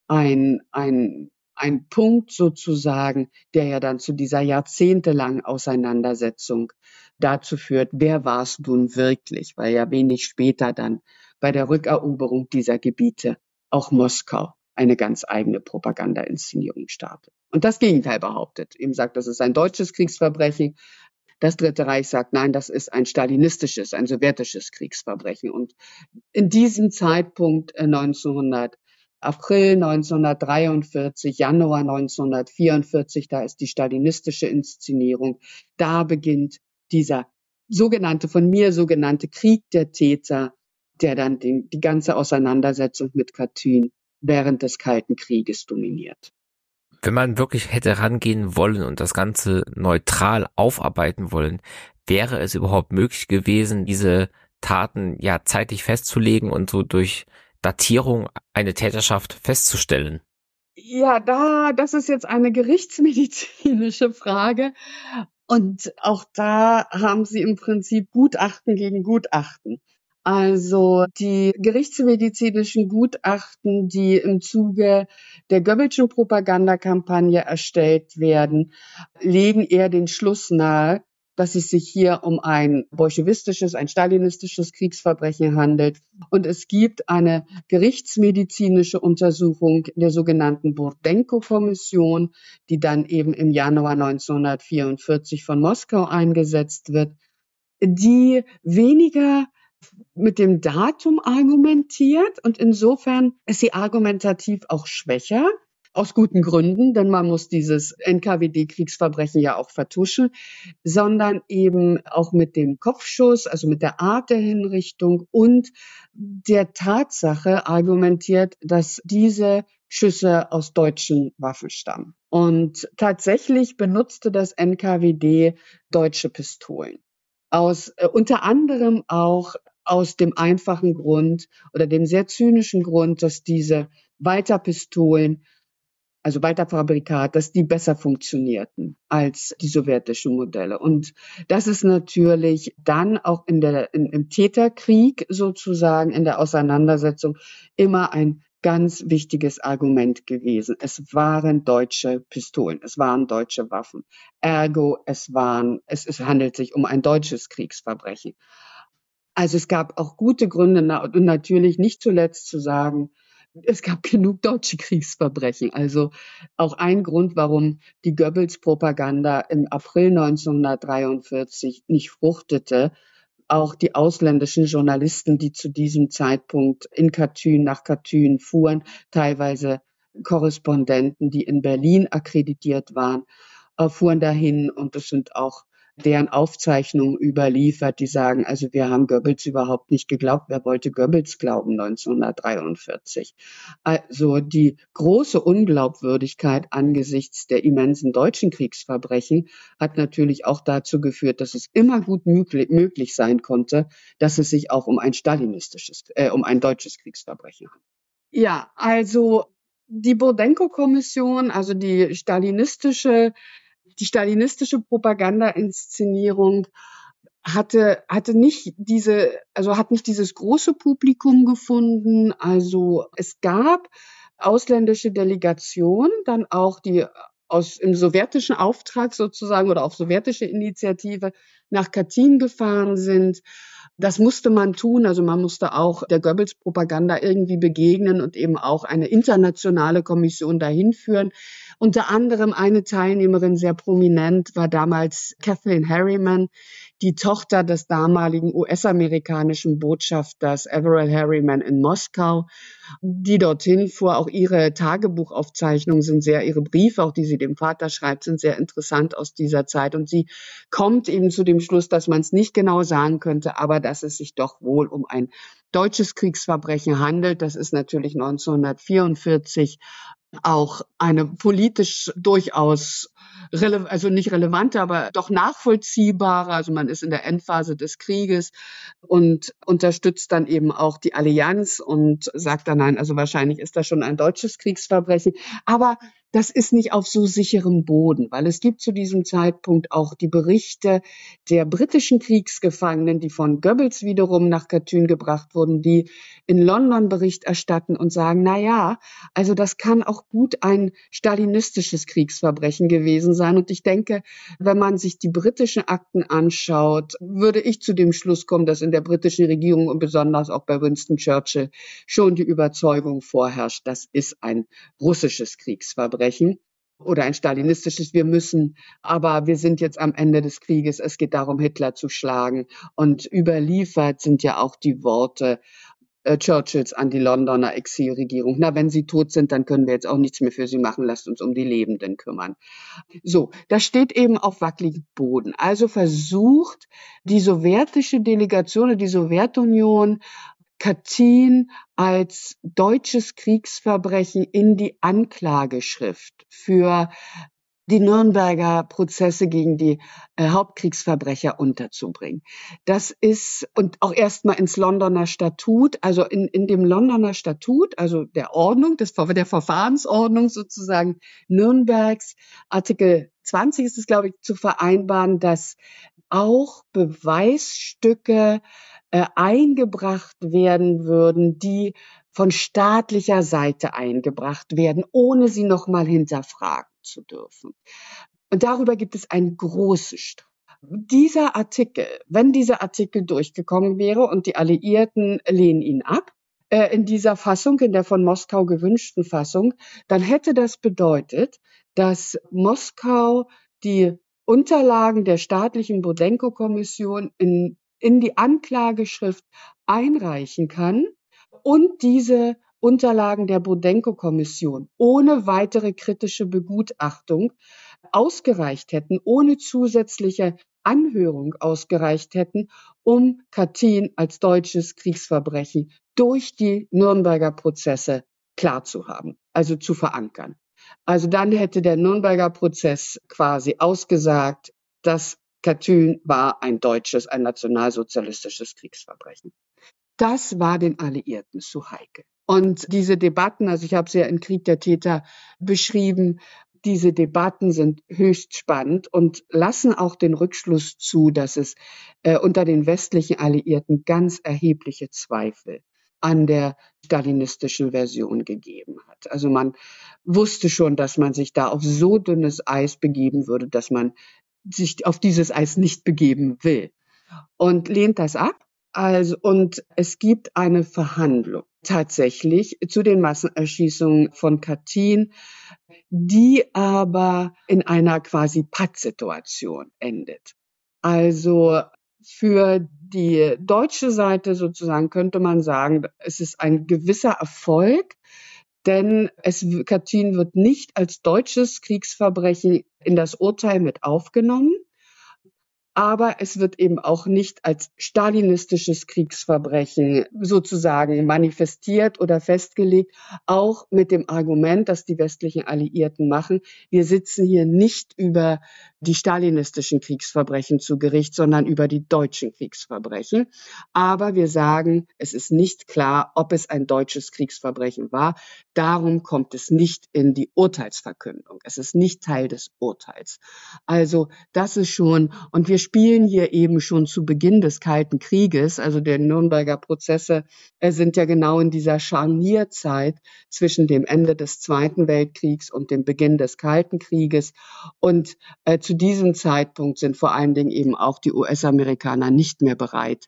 ein, ein, ein Punkt sozusagen, der ja dann zu dieser jahrzehntelangen Auseinandersetzung dazu führt, wer war es nun wirklich, weil ja wenig später dann bei der Rückeroberung dieser Gebiete auch Moskau eine ganz eigene Propaganda-Inszenierung startet. Und das Gegenteil behauptet. Eben sagt, das ist ein deutsches Kriegsverbrechen. Das Dritte Reich sagt, nein, das ist ein stalinistisches, ein sowjetisches Kriegsverbrechen. Und in diesem Zeitpunkt 1900 äh, April 1943, Januar 1944, da ist die stalinistische Inszenierung. Da beginnt dieser sogenannte, von mir sogenannte Krieg der Täter, der dann die, die ganze Auseinandersetzung mit Katyn während des Kalten Krieges dominiert. Wenn man wirklich hätte rangehen wollen und das Ganze neutral aufarbeiten wollen, wäre es überhaupt möglich gewesen, diese Taten ja zeitlich festzulegen und so durch Datierung eine Täterschaft festzustellen? Ja, da, das ist jetzt eine gerichtsmedizinische Frage. Und auch da haben Sie im Prinzip Gutachten gegen Gutachten. Also die gerichtsmedizinischen Gutachten, die im Zuge der Goebbelschen Propagandakampagne erstellt werden, legen eher den Schluss nahe, dass es sich hier um ein bolschewistisches, ein stalinistisches Kriegsverbrechen handelt. Und es gibt eine gerichtsmedizinische Untersuchung der sogenannten Burdenko-Kommission, die dann eben im Januar 1944 von Moskau eingesetzt wird, die weniger mit dem Datum argumentiert und insofern ist sie argumentativ auch schwächer. Aus guten Gründen, denn man muss dieses NKWD-Kriegsverbrechen ja auch vertuschen, sondern eben auch mit dem Kopfschuss, also mit der Art der Hinrichtung und der Tatsache argumentiert, dass diese Schüsse aus deutschen Waffen stammen. Und tatsächlich benutzte das NKWD deutsche Pistolen aus äh, unter anderem auch aus dem einfachen Grund oder dem sehr zynischen Grund, dass diese Walter-Pistolen, also Walter-Fabrikat, dass die besser funktionierten als die sowjetischen Modelle. Und das ist natürlich dann auch in der, in, im Täterkrieg sozusagen, in der Auseinandersetzung immer ein ganz wichtiges Argument gewesen. Es waren deutsche Pistolen, es waren deutsche Waffen. Ergo, es waren, es, es handelt sich um ein deutsches Kriegsverbrechen. Also es gab auch gute Gründe und natürlich nicht zuletzt zu sagen, es gab *laughs* genug deutsche Kriegsverbrechen. Also auch ein Grund, warum die Goebbels-Propaganda im April 1943 nicht fruchtete. Auch die ausländischen Journalisten, die zu diesem Zeitpunkt in Katyn, nach Katyn fuhren, teilweise Korrespondenten, die in Berlin akkreditiert waren, äh, fuhren dahin und es sind auch deren Aufzeichnungen überliefert, die sagen, also wir haben Goebbels überhaupt nicht geglaubt. Wer wollte Goebbels glauben 1943? Also die große Unglaubwürdigkeit angesichts der immensen deutschen Kriegsverbrechen hat natürlich auch dazu geführt, dass es immer gut möglich sein konnte, dass es sich auch um ein stalinistisches, äh, um ein deutsches Kriegsverbrechen handelt. Ja, also die Burdenko-Kommission, also die stalinistische die stalinistische Propaganda-Inszenierung hatte, hatte nicht diese, also hat nicht dieses große Publikum gefunden. Also es gab ausländische Delegationen, dann auch die aus im sowjetischen Auftrag sozusagen oder auf sowjetische Initiative nach Katyn gefahren sind. Das musste man tun. Also man musste auch der Goebbels-Propaganda irgendwie begegnen und eben auch eine internationale Kommission dahin führen. Unter anderem eine Teilnehmerin sehr prominent war damals Kathleen Harriman, die Tochter des damaligen US-amerikanischen Botschafters Everett Harriman in Moskau, die dorthin fuhr. Auch ihre Tagebuchaufzeichnungen sind sehr, ihre Briefe, auch die sie dem Vater schreibt, sind sehr interessant aus dieser Zeit. Und sie kommt eben zu dem Schluss, dass man es nicht genau sagen könnte, aber dass es sich doch wohl um ein deutsches Kriegsverbrechen handelt. Das ist natürlich 1944 auch eine politisch durchaus also nicht relevante, aber doch nachvollziehbare. Also man ist in der Endphase des Krieges und unterstützt dann eben auch die Allianz und sagt dann nein, also wahrscheinlich ist das schon ein deutsches Kriegsverbrechen. Aber das ist nicht auf so sicherem Boden, weil es gibt zu diesem Zeitpunkt auch die Berichte der britischen Kriegsgefangenen, die von Goebbels wiederum nach Katyn gebracht wurden, die in London Bericht erstatten und sagen, na ja, also das kann auch gut ein stalinistisches Kriegsverbrechen gewesen sein. Und ich denke, wenn man sich die britischen Akten anschaut, würde ich zu dem Schluss kommen, dass in der britischen Regierung und besonders auch bei Winston Churchill schon die Überzeugung vorherrscht, das ist ein russisches Kriegsverbrechen. Oder ein stalinistisches Wir müssen, aber wir sind jetzt am Ende des Krieges, es geht darum, Hitler zu schlagen. Und überliefert sind ja auch die Worte äh, Churchills an die Londoner Exilregierung. Na, wenn sie tot sind, dann können wir jetzt auch nichts mehr für sie machen, lasst uns um die Lebenden kümmern. So, das steht eben auf wackeligem Boden. Also versucht die sowjetische Delegation, die Sowjetunion Katyn als deutsches Kriegsverbrechen in die Anklageschrift für die Nürnberger Prozesse gegen die äh, Hauptkriegsverbrecher unterzubringen. Das ist und auch erstmal ins Londoner Statut, also in, in dem Londoner Statut, also der Ordnung, des, der Verfahrensordnung sozusagen Nürnbergs, Artikel 20 ist es, glaube ich, zu vereinbaren, dass auch Beweisstücke äh, eingebracht werden würden, die von staatlicher Seite eingebracht werden, ohne sie nochmal hinterfragen zu dürfen. Und darüber gibt es einen großen Streit. Dieser Artikel, wenn dieser Artikel durchgekommen wäre und die Alliierten lehnen ihn ab, äh, in dieser Fassung, in der von Moskau gewünschten Fassung, dann hätte das bedeutet, dass Moskau die Unterlagen der staatlichen Bodenko-Kommission in in die Anklageschrift einreichen kann und diese Unterlagen der Bodenko-Kommission ohne weitere kritische Begutachtung ausgereicht hätten, ohne zusätzliche Anhörung ausgereicht hätten, um Katyn als deutsches Kriegsverbrechen durch die Nürnberger Prozesse klar zu haben, also zu verankern. Also dann hätte der Nürnberger Prozess quasi ausgesagt, dass Katyn war ein deutsches, ein nationalsozialistisches Kriegsverbrechen. Das war den Alliierten zu heikel. Und diese Debatten, also ich habe sie ja in Krieg der Täter beschrieben, diese Debatten sind höchst spannend und lassen auch den Rückschluss zu, dass es äh, unter den westlichen Alliierten ganz erhebliche Zweifel an der stalinistischen Version gegeben hat. Also man wusste schon, dass man sich da auf so dünnes Eis begeben würde, dass man sich auf dieses Eis nicht begeben will und lehnt das ab. Also, und es gibt eine Verhandlung tatsächlich zu den Massenerschießungen von Katyn, die aber in einer quasi Pattsituation endet. Also für die deutsche Seite sozusagen könnte man sagen, es ist ein gewisser Erfolg, denn es, Katyn wird nicht als deutsches Kriegsverbrechen in das Urteil mit aufgenommen aber es wird eben auch nicht als stalinistisches Kriegsverbrechen sozusagen manifestiert oder festgelegt, auch mit dem Argument, dass die westlichen Alliierten machen, wir sitzen hier nicht über die stalinistischen Kriegsverbrechen zu Gericht, sondern über die deutschen Kriegsverbrechen. Aber wir sagen, es ist nicht klar, ob es ein deutsches Kriegsverbrechen war. Darum kommt es nicht in die Urteilsverkündung. Es ist nicht Teil des Urteils. Also das ist schon, und wir spielen hier eben schon zu Beginn des Kalten Krieges, also der Nürnberger Prozesse äh, sind ja genau in dieser Scharnierzeit zwischen dem Ende des Zweiten Weltkriegs und dem Beginn des Kalten Krieges. Und äh, zu diesem Zeitpunkt sind vor allen Dingen eben auch die US-Amerikaner nicht mehr bereit,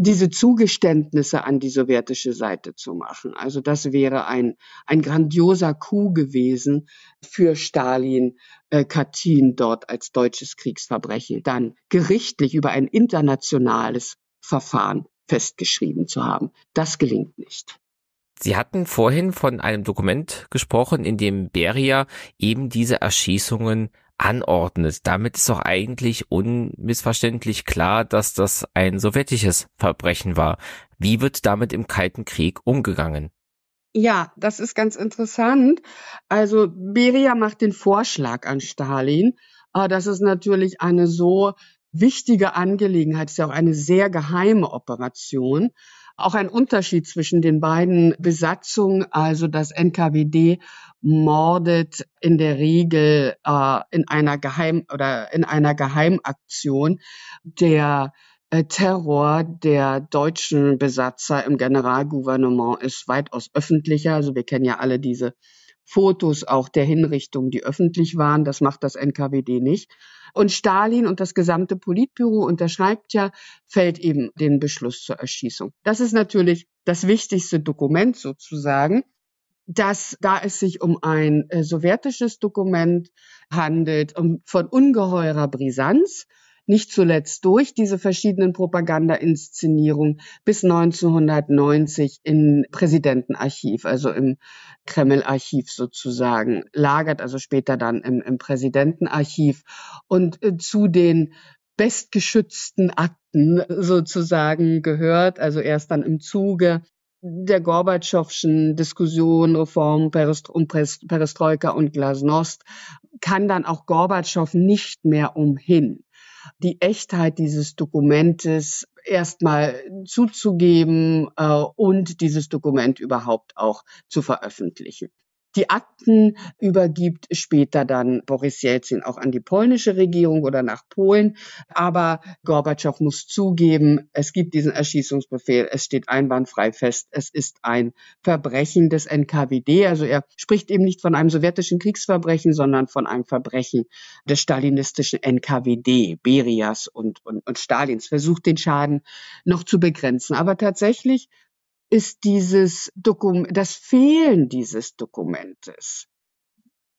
diese Zugeständnisse an die sowjetische Seite zu machen. Also das wäre ein, ein grandioser Coup gewesen für Stalin, äh, Katyn dort als deutsches Kriegsverbrechen dann gerichtlich über ein internationales Verfahren festgeschrieben zu haben. Das gelingt nicht. Sie hatten vorhin von einem Dokument gesprochen, in dem Beria eben diese Erschießungen anordnet. Damit ist doch eigentlich unmissverständlich klar, dass das ein sowjetisches Verbrechen war. Wie wird damit im Kalten Krieg umgegangen? Ja, das ist ganz interessant. Also Beria macht den Vorschlag an Stalin. Äh, das ist natürlich eine so wichtige Angelegenheit, ist ja auch eine sehr geheime Operation auch ein Unterschied zwischen den beiden Besatzungen. Also das NKWD mordet in der Regel äh, in einer Geheim oder in einer Geheimaktion. Der äh, Terror der deutschen Besatzer im Generalgouvernement ist weitaus öffentlicher. Also wir kennen ja alle diese Fotos auch der Hinrichtungen, die öffentlich waren. Das macht das NKWD nicht. Und Stalin und das gesamte Politbüro unterschreibt ja, fällt eben den Beschluss zur Erschießung. Das ist natürlich das wichtigste Dokument sozusagen. Dass da es sich um ein äh, sowjetisches Dokument handelt, um, von ungeheurer Brisanz, nicht zuletzt durch diese verschiedenen Propaganda-Inszenierungen bis 1990 im Präsidentenarchiv, also im Kreml-Archiv sozusagen, lagert, also später dann im, im Präsidentenarchiv und äh, zu den bestgeschützten Akten sozusagen gehört, also erst dann im Zuge der Gorbatschowschen Diskussion, Reform um Perestroika und Glasnost kann dann auch Gorbatschow nicht mehr umhin, die Echtheit dieses Dokumentes erstmal zuzugeben äh, und dieses Dokument überhaupt auch zu veröffentlichen. Die Akten übergibt später dann Boris Jelzin auch an die polnische Regierung oder nach Polen. Aber Gorbatschow muss zugeben, es gibt diesen Erschießungsbefehl. Es steht einwandfrei fest. Es ist ein Verbrechen des NKWD. Also er spricht eben nicht von einem sowjetischen Kriegsverbrechen, sondern von einem Verbrechen des stalinistischen NKWD, Berias und, und, und Stalins. Versucht den Schaden noch zu begrenzen. Aber tatsächlich ist dieses Dokument, das Fehlen dieses Dokumentes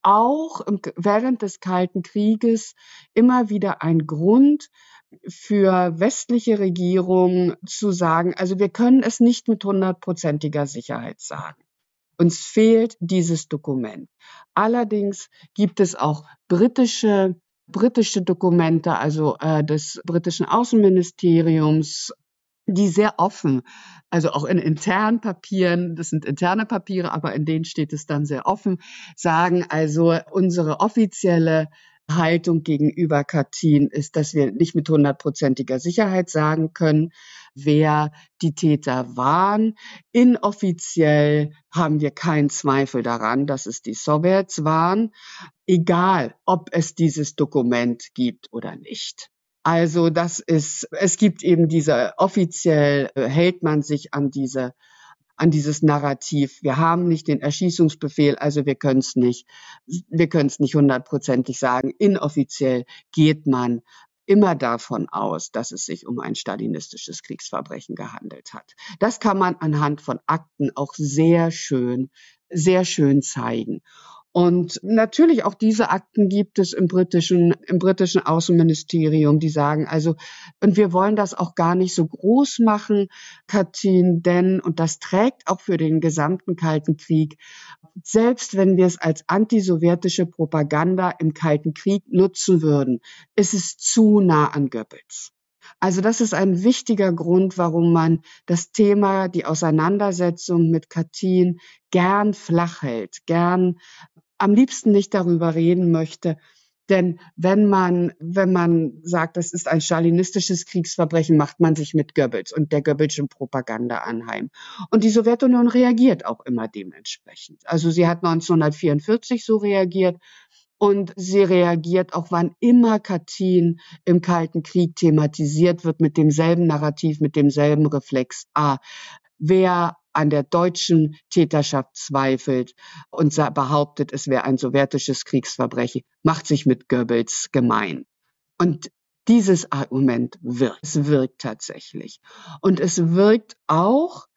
auch während des Kalten Krieges immer wieder ein Grund für westliche Regierungen zu sagen, also wir können es nicht mit hundertprozentiger Sicherheit sagen. Uns fehlt dieses Dokument. Allerdings gibt es auch britische britische Dokumente, also äh, des britischen Außenministeriums die sehr offen, also auch in internen Papieren, das sind interne Papiere, aber in denen steht es dann sehr offen, sagen also unsere offizielle Haltung gegenüber Katyn ist, dass wir nicht mit hundertprozentiger Sicherheit sagen können, wer die Täter waren. Inoffiziell haben wir keinen Zweifel daran, dass es die Sowjets waren, egal ob es dieses Dokument gibt oder nicht. Also das ist, es gibt eben diese, offiziell äh, hält man sich an diese, an dieses Narrativ. Wir haben nicht den Erschießungsbefehl, also wir können es nicht, wir können es nicht hundertprozentig sagen. Inoffiziell geht man immer davon aus, dass es sich um ein stalinistisches Kriegsverbrechen gehandelt hat. Das kann man anhand von Akten auch sehr schön, sehr schön zeigen. Und natürlich auch diese Akten gibt es im britischen, im britischen Außenministerium, die sagen also, und wir wollen das auch gar nicht so groß machen, Katrin, denn, und das trägt auch für den gesamten Kalten Krieg, selbst wenn wir es als antisowjetische Propaganda im Kalten Krieg nutzen würden, ist es zu nah an Goebbels. Also das ist ein wichtiger Grund, warum man das Thema, die Auseinandersetzung mit Katyn gern flach hält, gern am liebsten nicht darüber reden möchte. Denn wenn man, wenn man sagt, das ist ein stalinistisches Kriegsverbrechen, macht man sich mit Goebbels und der Goebbelschen Propaganda anheim. Und die Sowjetunion reagiert auch immer dementsprechend. Also sie hat 1944 so reagiert und sie reagiert auch, wann immer Katyn im Kalten Krieg thematisiert wird, mit demselben Narrativ, mit demselben Reflex. Ah, wer an der deutschen Täterschaft zweifelt und behauptet, es wäre ein sowjetisches Kriegsverbrechen, macht sich mit Goebbels gemein. Und dieses Argument wirkt. Es wirkt tatsächlich. Und es wirkt auch,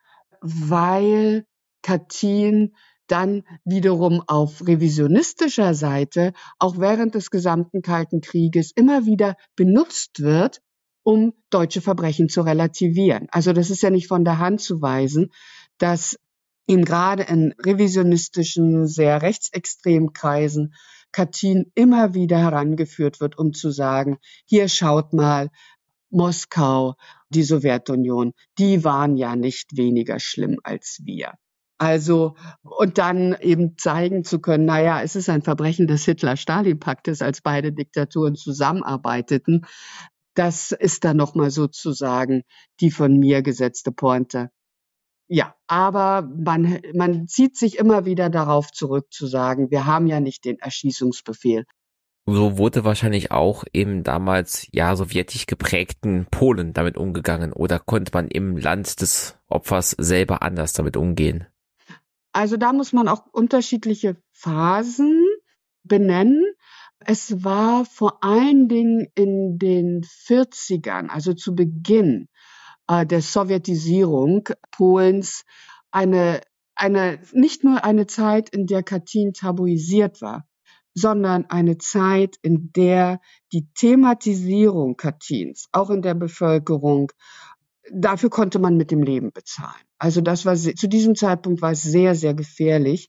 weil Katyn dann wiederum auf revisionistischer Seite auch während des gesamten Kalten Krieges immer wieder benutzt wird, um deutsche Verbrechen zu relativieren. Also das ist ja nicht von der Hand zu weisen, dass ihm gerade in revisionistischen, sehr rechtsextremen Kreisen Katyn immer wieder herangeführt wird, um zu sagen, hier schaut mal, Moskau, die Sowjetunion, die waren ja nicht weniger schlimm als wir. Also, und dann eben zeigen zu können, naja, es ist ein Verbrechen des Hitler-Stalin-Paktes, als beide Diktaturen zusammenarbeiteten. Das ist dann nochmal sozusagen die von mir gesetzte Pointe. Ja, aber man, man zieht sich immer wieder darauf zurück zu sagen, wir haben ja nicht den Erschießungsbefehl. So wurde wahrscheinlich auch im damals ja sowjetisch geprägten Polen damit umgegangen oder konnte man im Land des Opfers selber anders damit umgehen? Also da muss man auch unterschiedliche Phasen benennen. Es war vor allen Dingen in den 40ern, also zu Beginn, äh, der Sowjetisierung Polens eine eine, nicht nur eine Zeit, in der Katyn tabuisiert war, sondern eine Zeit, in der die Thematisierung Katyns auch in der Bevölkerung dafür konnte man mit dem Leben bezahlen. Also das war zu diesem Zeitpunkt war es sehr sehr gefährlich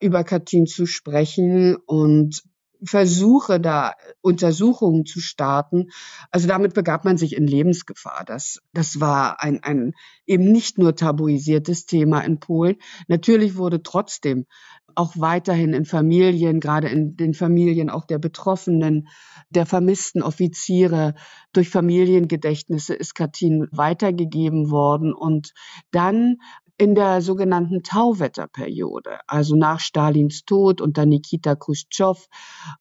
über Katyn zu sprechen und Versuche, da Untersuchungen zu starten. Also damit begab man sich in Lebensgefahr. Das, das war ein, ein eben nicht nur tabuisiertes Thema in Polen. Natürlich wurde trotzdem auch weiterhin in Familien, gerade in den Familien auch der Betroffenen, der vermissten Offiziere, durch Familiengedächtnisse ist Katyn weitergegeben worden. Und dann in der sogenannten Tauwetterperiode, also nach Stalins Tod unter Nikita Khrushchev,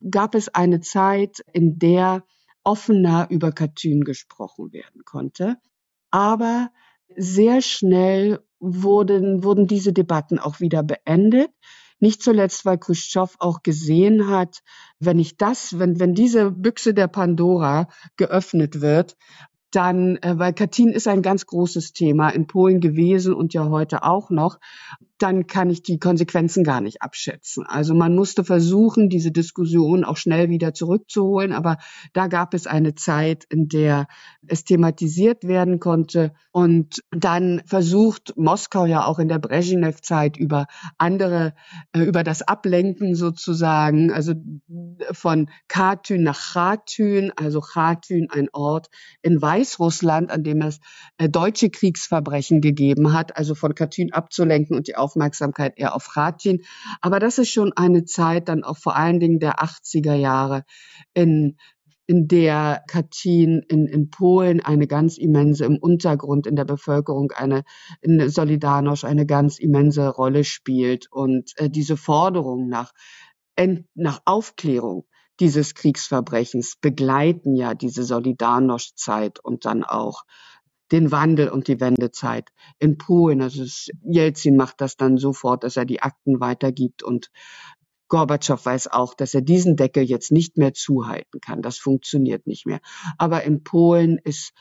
gab es eine Zeit, in der offener über Katyn gesprochen werden konnte. Aber sehr schnell wurden, wurden diese Debatten auch wieder beendet. Nicht zuletzt, weil Khrushchev auch gesehen hat, wenn ich das, wenn, wenn diese Büchse der Pandora geöffnet wird, dann, äh, weil Katyn ist ein ganz großes Thema in Polen gewesen und ja heute auch noch dann kann ich die Konsequenzen gar nicht abschätzen. Also man musste versuchen, diese Diskussion auch schnell wieder zurückzuholen, aber da gab es eine Zeit, in der es thematisiert werden konnte und dann versucht Moskau ja auch in der Brezhnev-Zeit über andere, äh, über das Ablenken sozusagen, also von Katyn nach Chatyn, also Chatyn ein Ort in Weißrussland, an dem es äh, deutsche Kriegsverbrechen gegeben hat, also von Katyn abzulenken und die Aufmerksamkeit eher auf Ratin. Aber das ist schon eine Zeit dann auch vor allen Dingen der 80er Jahre in in der Katyn in, in Polen eine ganz immense im Untergrund in der Bevölkerung eine in Solidarność eine ganz immense Rolle spielt und äh, diese Forderung nach nach Aufklärung dieses Kriegsverbrechens begleiten ja diese Solidarność-Zeit und dann auch den Wandel und die Wendezeit in Polen. Also Jelzin macht das dann sofort, dass er die Akten weitergibt und Gorbatschow weiß auch, dass er diesen Deckel jetzt nicht mehr zuhalten kann. Das funktioniert nicht mehr. Aber in Polen ist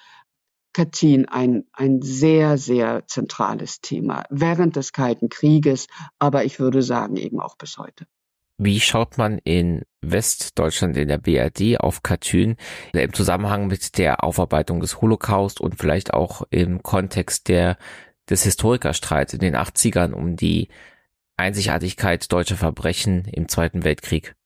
Katyn ein, ein sehr, sehr zentrales Thema während des Kalten Krieges, aber ich würde sagen eben auch bis heute. Wie schaut man in Westdeutschland in der BRD auf Katyn im Zusammenhang mit der Aufarbeitung des Holocaust und vielleicht auch im Kontext der, des Historikerstreits in den 80ern um die Einzigartigkeit deutscher Verbrechen im Zweiten Weltkrieg?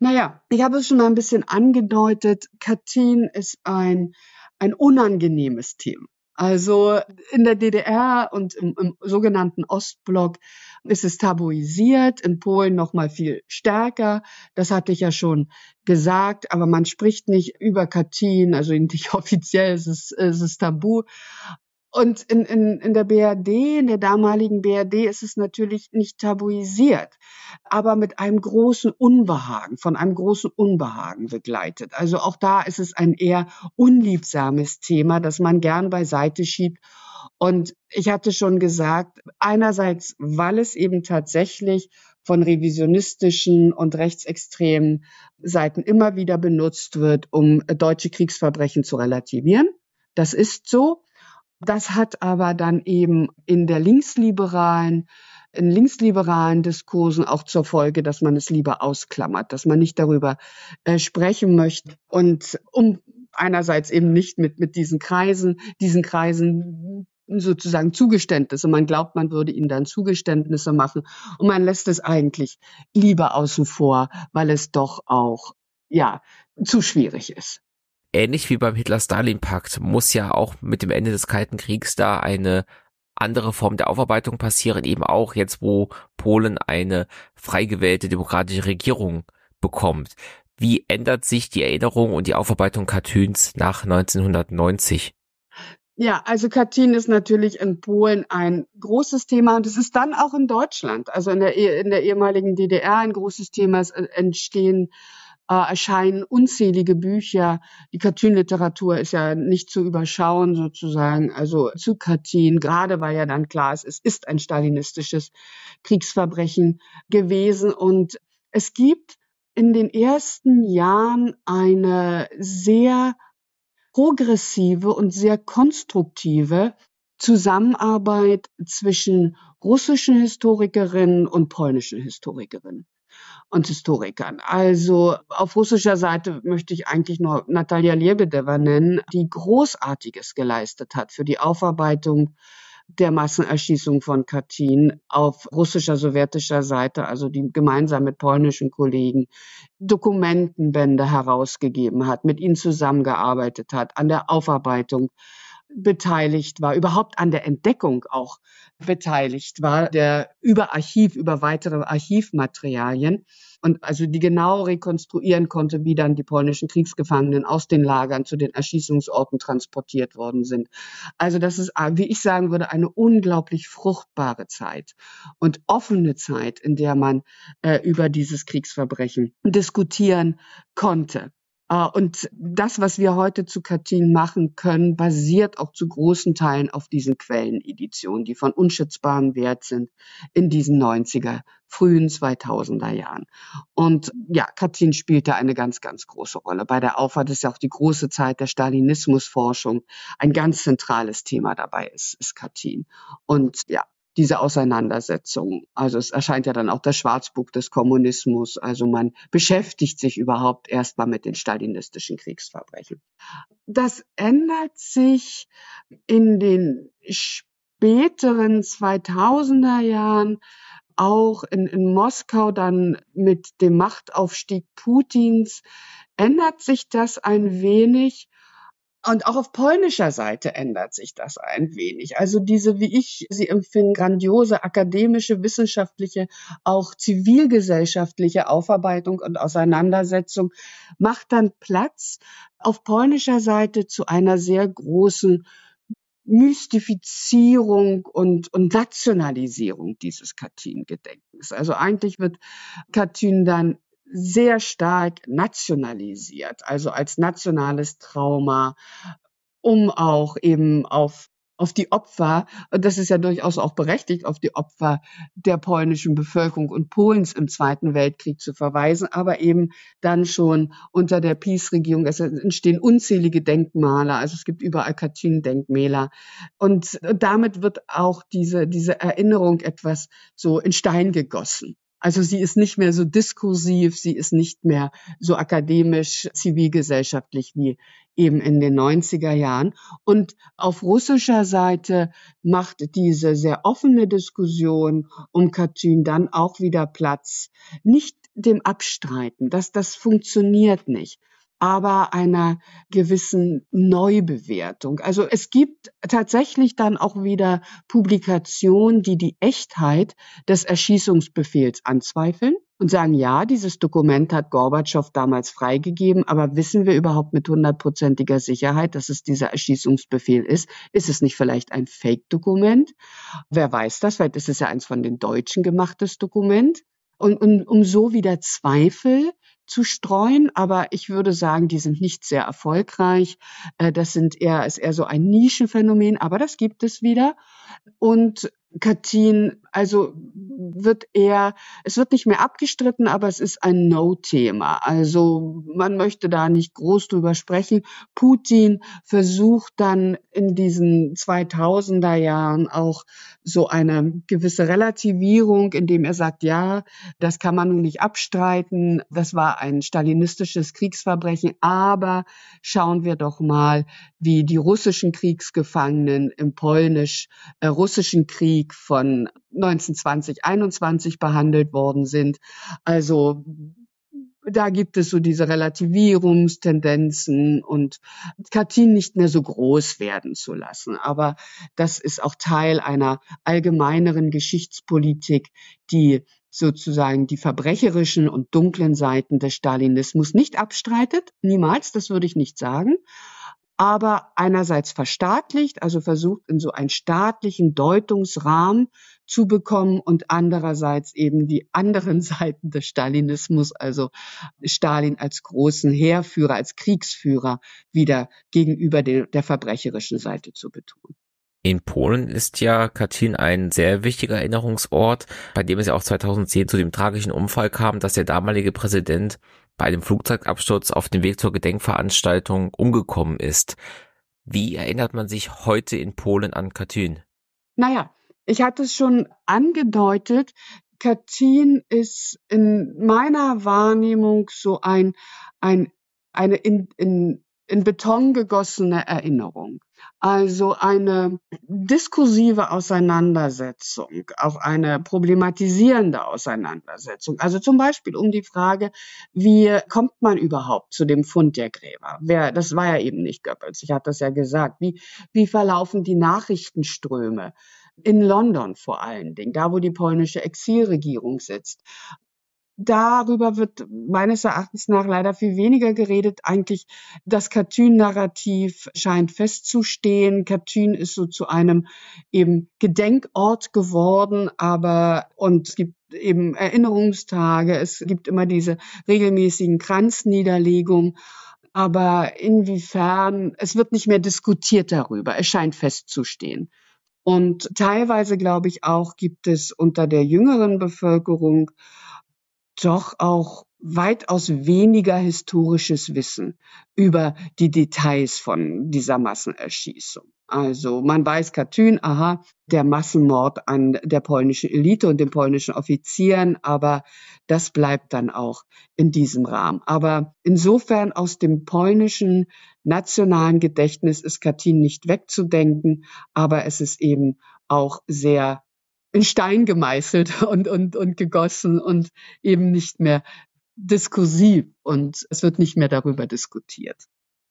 Naja, ich habe es schon ein bisschen angedeutet. Katyn ist ein, ein unangenehmes Thema. Also in der DDR und im, im sogenannten Ostblock ist es tabuisiert, in Polen noch mal viel stärker. Das hatte ich ja schon gesagt, aber man spricht nicht über Katyn, also nicht *laughs* offiziell ist es, ist es tabu. Und in, in, in der BRD, in der damaligen BRD, ist es natürlich nicht tabuisiert, aber mit einem großen Unbehagen, von einem großen Unbehagen begleitet. Also auch da ist es ein eher unliebsames Thema, das man gern beiseite schiebt. Und ich hatte schon gesagt, einerseits, weil es eben tatsächlich von revisionistischen und rechtsextremen Seiten immer wieder benutzt wird, um deutsche Kriegsverbrechen zu relativieren. Das ist so. Das hat aber dann eben in der linksliberalen in linksliberalen Diskursen auch zur Folge, dass man es lieber ausklammert, dass man nicht darüber äh, sprechen möchte und um einerseits eben nicht mit mit diesen Kreisen, diesen Kreisen sozusagen Zugeständnisse. Man glaubt, man würde ihnen dann Zugeständnisse machen und man lässt es eigentlich lieber außen vor, weil es doch auch ja zu schwierig ist ähnlich wie beim Hitler-Stalin-Pakt muss ja auch mit dem Ende des Kalten Kriegs da eine andere Form der Aufarbeitung passieren, eben auch jetzt, wo Polen eine frei gewählte demokratische Regierung bekommt. Wie ändert sich die Erinnerung und die Aufarbeitung Katyns nach 1990? Ja, also Katyn ist natürlich in Polen ein großes Thema und es ist dann auch in Deutschland, also in der, in der ehemaligen DDR ein großes Thema. Es entstehen äh, erscheinen unzählige Bücher. Die Katyn-Literatur ist ja nicht zu überschauen sozusagen. Also zu Katyn, gerade weil ja dann klar ist, es ist ein stalinistisches Kriegsverbrechen gewesen. Und es gibt in den ersten Jahren eine sehr progressive und sehr konstruktive Zusammenarbeit zwischen russischen Historikerinnen und polnischen Historikerinnen und Historikern. Also auf russischer Seite möchte ich eigentlich nur Natalia Lebedeва nennen, die Großartiges geleistet hat für die Aufarbeitung der Massenerschießung von Katyn auf russischer, sowjetischer Seite, also die gemeinsam mit polnischen Kollegen Dokumentenbände herausgegeben hat, mit ihnen zusammengearbeitet hat, an der Aufarbeitung beteiligt war, überhaupt an der Entdeckung auch beteiligt war, der über Archiv, über weitere Archivmaterialien und also die genau rekonstruieren konnte, wie dann die polnischen Kriegsgefangenen aus den Lagern zu den Erschießungsorten transportiert worden sind. Also das ist, wie ich sagen würde, eine unglaublich fruchtbare Zeit und offene Zeit, in der man äh, über dieses Kriegsverbrechen diskutieren konnte. Äh, und das, was wir heute zu Katyn machen können, basiert auch zu großen Teilen auf diesen Quelleneditionen, die von unschätzbarem Wert sind in diesen 90er, frühen 2000er Jahren. Und ja, Katyn spielte eine ganz, ganz große Rolle. Bei der Auffahrt ist ja auch die große Zeit der Stalinismusforschung. Ein ganz zentrales Thema dabei ist, ist Katyn. Und ja, diese Auseinandersetzung. Also es erscheint ja dann auch das Schwarzbuch des Kommunismus. Also man beschäftigt sich überhaupt erstmal mit den stalinistischen Kriegsverbrechen. Das ändert sich in den späteren 2000er Jahren auch in, in Moskau dann mit dem Machtaufstieg Putins ändert sich das ein wenig. Und auch auf polnischer Seite ändert sich das ein wenig. Also diese, wie ich sie empfinde, grandiose akademische, wissenschaftliche, auch zivilgesellschaftliche Aufarbeitung und Auseinandersetzung macht dann Platz auf polnischer Seite zu einer sehr großen Mystifizierung und, und Nationalisierung dieses Katyn-Gedenkens. Also eigentlich wird Katyn dann sehr stark nationalisiert, also als nationales Trauma, um auch eben auf auf die Opfer, das ist ja durchaus auch berechtigt, auf die Opfer der polnischen Bevölkerung und Polens im Zweiten Weltkrieg zu verweisen, aber eben dann schon unter der Peace-Regierung, es entstehen unzählige Denkmale, also es gibt überall Katyn-Denkmäler und damit wird auch diese, diese Erinnerung etwas so in Stein gegossen. Also sie ist nicht mehr so diskursiv, sie ist nicht mehr so akademisch, zivilgesellschaftlich wie eben in den 90er Jahren. Und auf russischer Seite macht diese sehr offene Diskussion um Katyn dann auch wieder Platz. Nicht dem Abstreiten, dass das funktioniert nicht aber einer gewissen Neubewertung. Also es gibt tatsächlich dann auch wieder Publikationen, die die Echtheit des Erschießungsbefehls anzweifeln und sagen, ja, dieses Dokument hat Gorbatschow damals freigegeben, aber wissen wir überhaupt mit hundertprozentiger Sicherheit, dass es dieser Erschießungsbefehl ist? Ist es nicht vielleicht ein Fake-Dokument? Wer weiß das? Vielleicht ist es ja eins von den Deutschen gemachtes Dokument. Und, und um so wieder Zweifel zu streuen, aber ich würde sagen, die sind nicht sehr erfolgreich. Äh, das sind eher, ist eher so ein Nischenphänomen, aber das gibt es wieder. Und Katyn, also wird eher, es wird nicht mehr abgestritten, aber es ist ein No-Thema. Also man möchte da nicht groß drüber sprechen. Putin versucht dann in diesen 2000er Jahren auch so eine gewisse Relativierung, indem er sagt, ja, das kann man nun nicht abstreiten. Das war ein stalinistisches Kriegsverbrechen, aber schauen wir doch mal, wie die russischen Kriegsgefangenen im polnisch-russischen äh, Krieg Krieg von 1920, 21 behandelt worden sind. Also da gibt es so diese Relativierungstendenzen und Katyn nicht mehr so groß werden zu lassen. Aber das ist auch Teil einer allgemeineren Geschichtspolitik, die sozusagen die verbrecherischen und dunklen Seiten des Stalinismus nicht abstreitet. Niemals, das würde ich nicht sagen aber einerseits verstaatlicht, also versucht in so einen staatlichen Deutungsrahmen zu bekommen und andererseits eben die anderen *laughs* Seiten des Stalinismus, also Stalin als großen Heerführer, als Kriegsführer wieder gegenüber der, der verbrecherischen Seite zu betonen. In Polen ist ja Katyn ein sehr wichtiger Erinnerungsort, bei dem es ja auch 2010 zu dem tragischen Unfall kam, dass der damalige Präsident bei einem Flugzeugabsturz auf dem Weg zur Gedenkveranstaltung umgekommen ist. Wie erinnert man sich heute in Polen an Katyn? Naja, ich hatte es schon angedeutet, Katyn ist in meiner Wahrnehmung so ein, ein eine in, in, in Beton gegossene Erinnerung. Also eine diskursive Auseinandersetzung, auch eine problematisierende Auseinandersetzung. Also zum Beispiel um die Frage, wie kommt man überhaupt zu dem Fund der Gräber? Wer, das war ja eben nicht Goebbels, ich hatte das ja gesagt. Wie, wie verlaufen die Nachrichtenströme? in London vor allen Dingen, da wo die polnische Exilregierung sitzt darüber wird meines Erachtens nach leider viel weniger geredet. Eigentlich das Katyn-Narrativ scheint festzustehen. Katyn ist so zu einem eben Gedenkort geworden, aber und es gibt eben Erinnerungstage, es gibt immer diese regelmäßigen Kranzniederlegungen. Aber inwiefern, es wird nicht mehr diskutiert darüber. Es scheint festzustehen. Und teilweise, glaube ich, auch gibt es unter der jüngeren Bevölkerung doch auch weitaus weniger historisches Wissen über die Details von dieser Massenerschießung. Also man weiß Katyn, aha, der Massenmord an der polnischen Elite und den polnischen Offizieren, aber das bleibt dann auch in diesem Rahmen. Aber insofern aus dem polnischen nationalen Gedächtnis ist Katyn nicht wegzudenken, aber es ist eben auch sehr in Stein gemeißelt *laughs* und, und, und gegossen und eben nicht mehr diskursiv und es wird nicht mehr darüber diskutiert.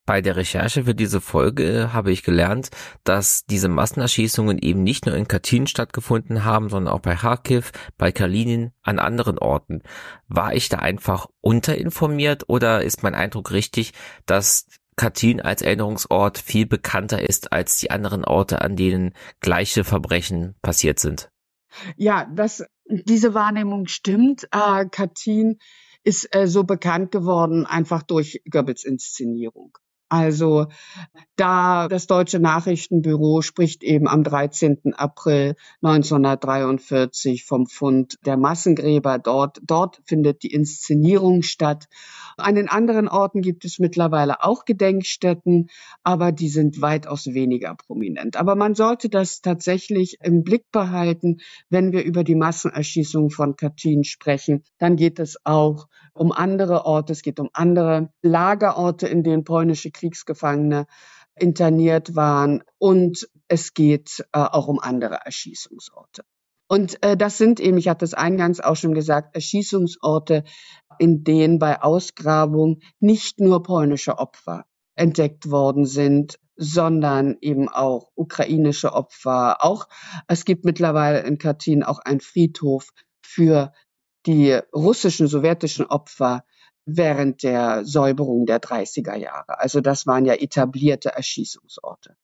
Bei der Recherche für diese Folge habe ich gelernt, dass diese Massenerschießungen eben nicht nur in Katyn stattgefunden haben, sondern auch bei Kharkiv, bei Kalinin, an anderen Orten. War ich da einfach unterinformiert oder ist mein Eindruck richtig, dass Katyn als Erinnerungsort viel bekannter ist als die anderen Orte, an denen gleiche Verbrechen passiert sind? Ja, das, diese Wahrnehmung stimmt. Äh, Katyn ist äh, so bekannt geworden einfach durch Goebbels Inszenierung. Also da das deutsche Nachrichtenbüro spricht eben am 13. April 1943 vom Fund der Massengräber dort. Dort findet die Inszenierung statt. An den anderen Orten gibt es mittlerweile auch Gedenkstätten, aber die sind weitaus weniger prominent. Aber man sollte das tatsächlich im Blick behalten, wenn wir über die Massenerschießung von Katyn sprechen. Dann geht es auch um andere Orte, es geht um andere Lagerorte, in denen polnische Kriegsgefangene interniert waren und es geht äh, auch um andere Erschießungsorte. Und äh, das sind eben, ich hatte es eingangs auch schon gesagt, Erschießungsorte, in denen bei Ausgrabung nicht nur polnische Opfer entdeckt worden sind, sondern eben auch ukrainische Opfer. Auch es gibt mittlerweile in Katyn auch einen Friedhof für die russischen, sowjetischen Opfer während der Säuberung der 30er Jahre. Also das waren ja etablierte Erschießungsorte.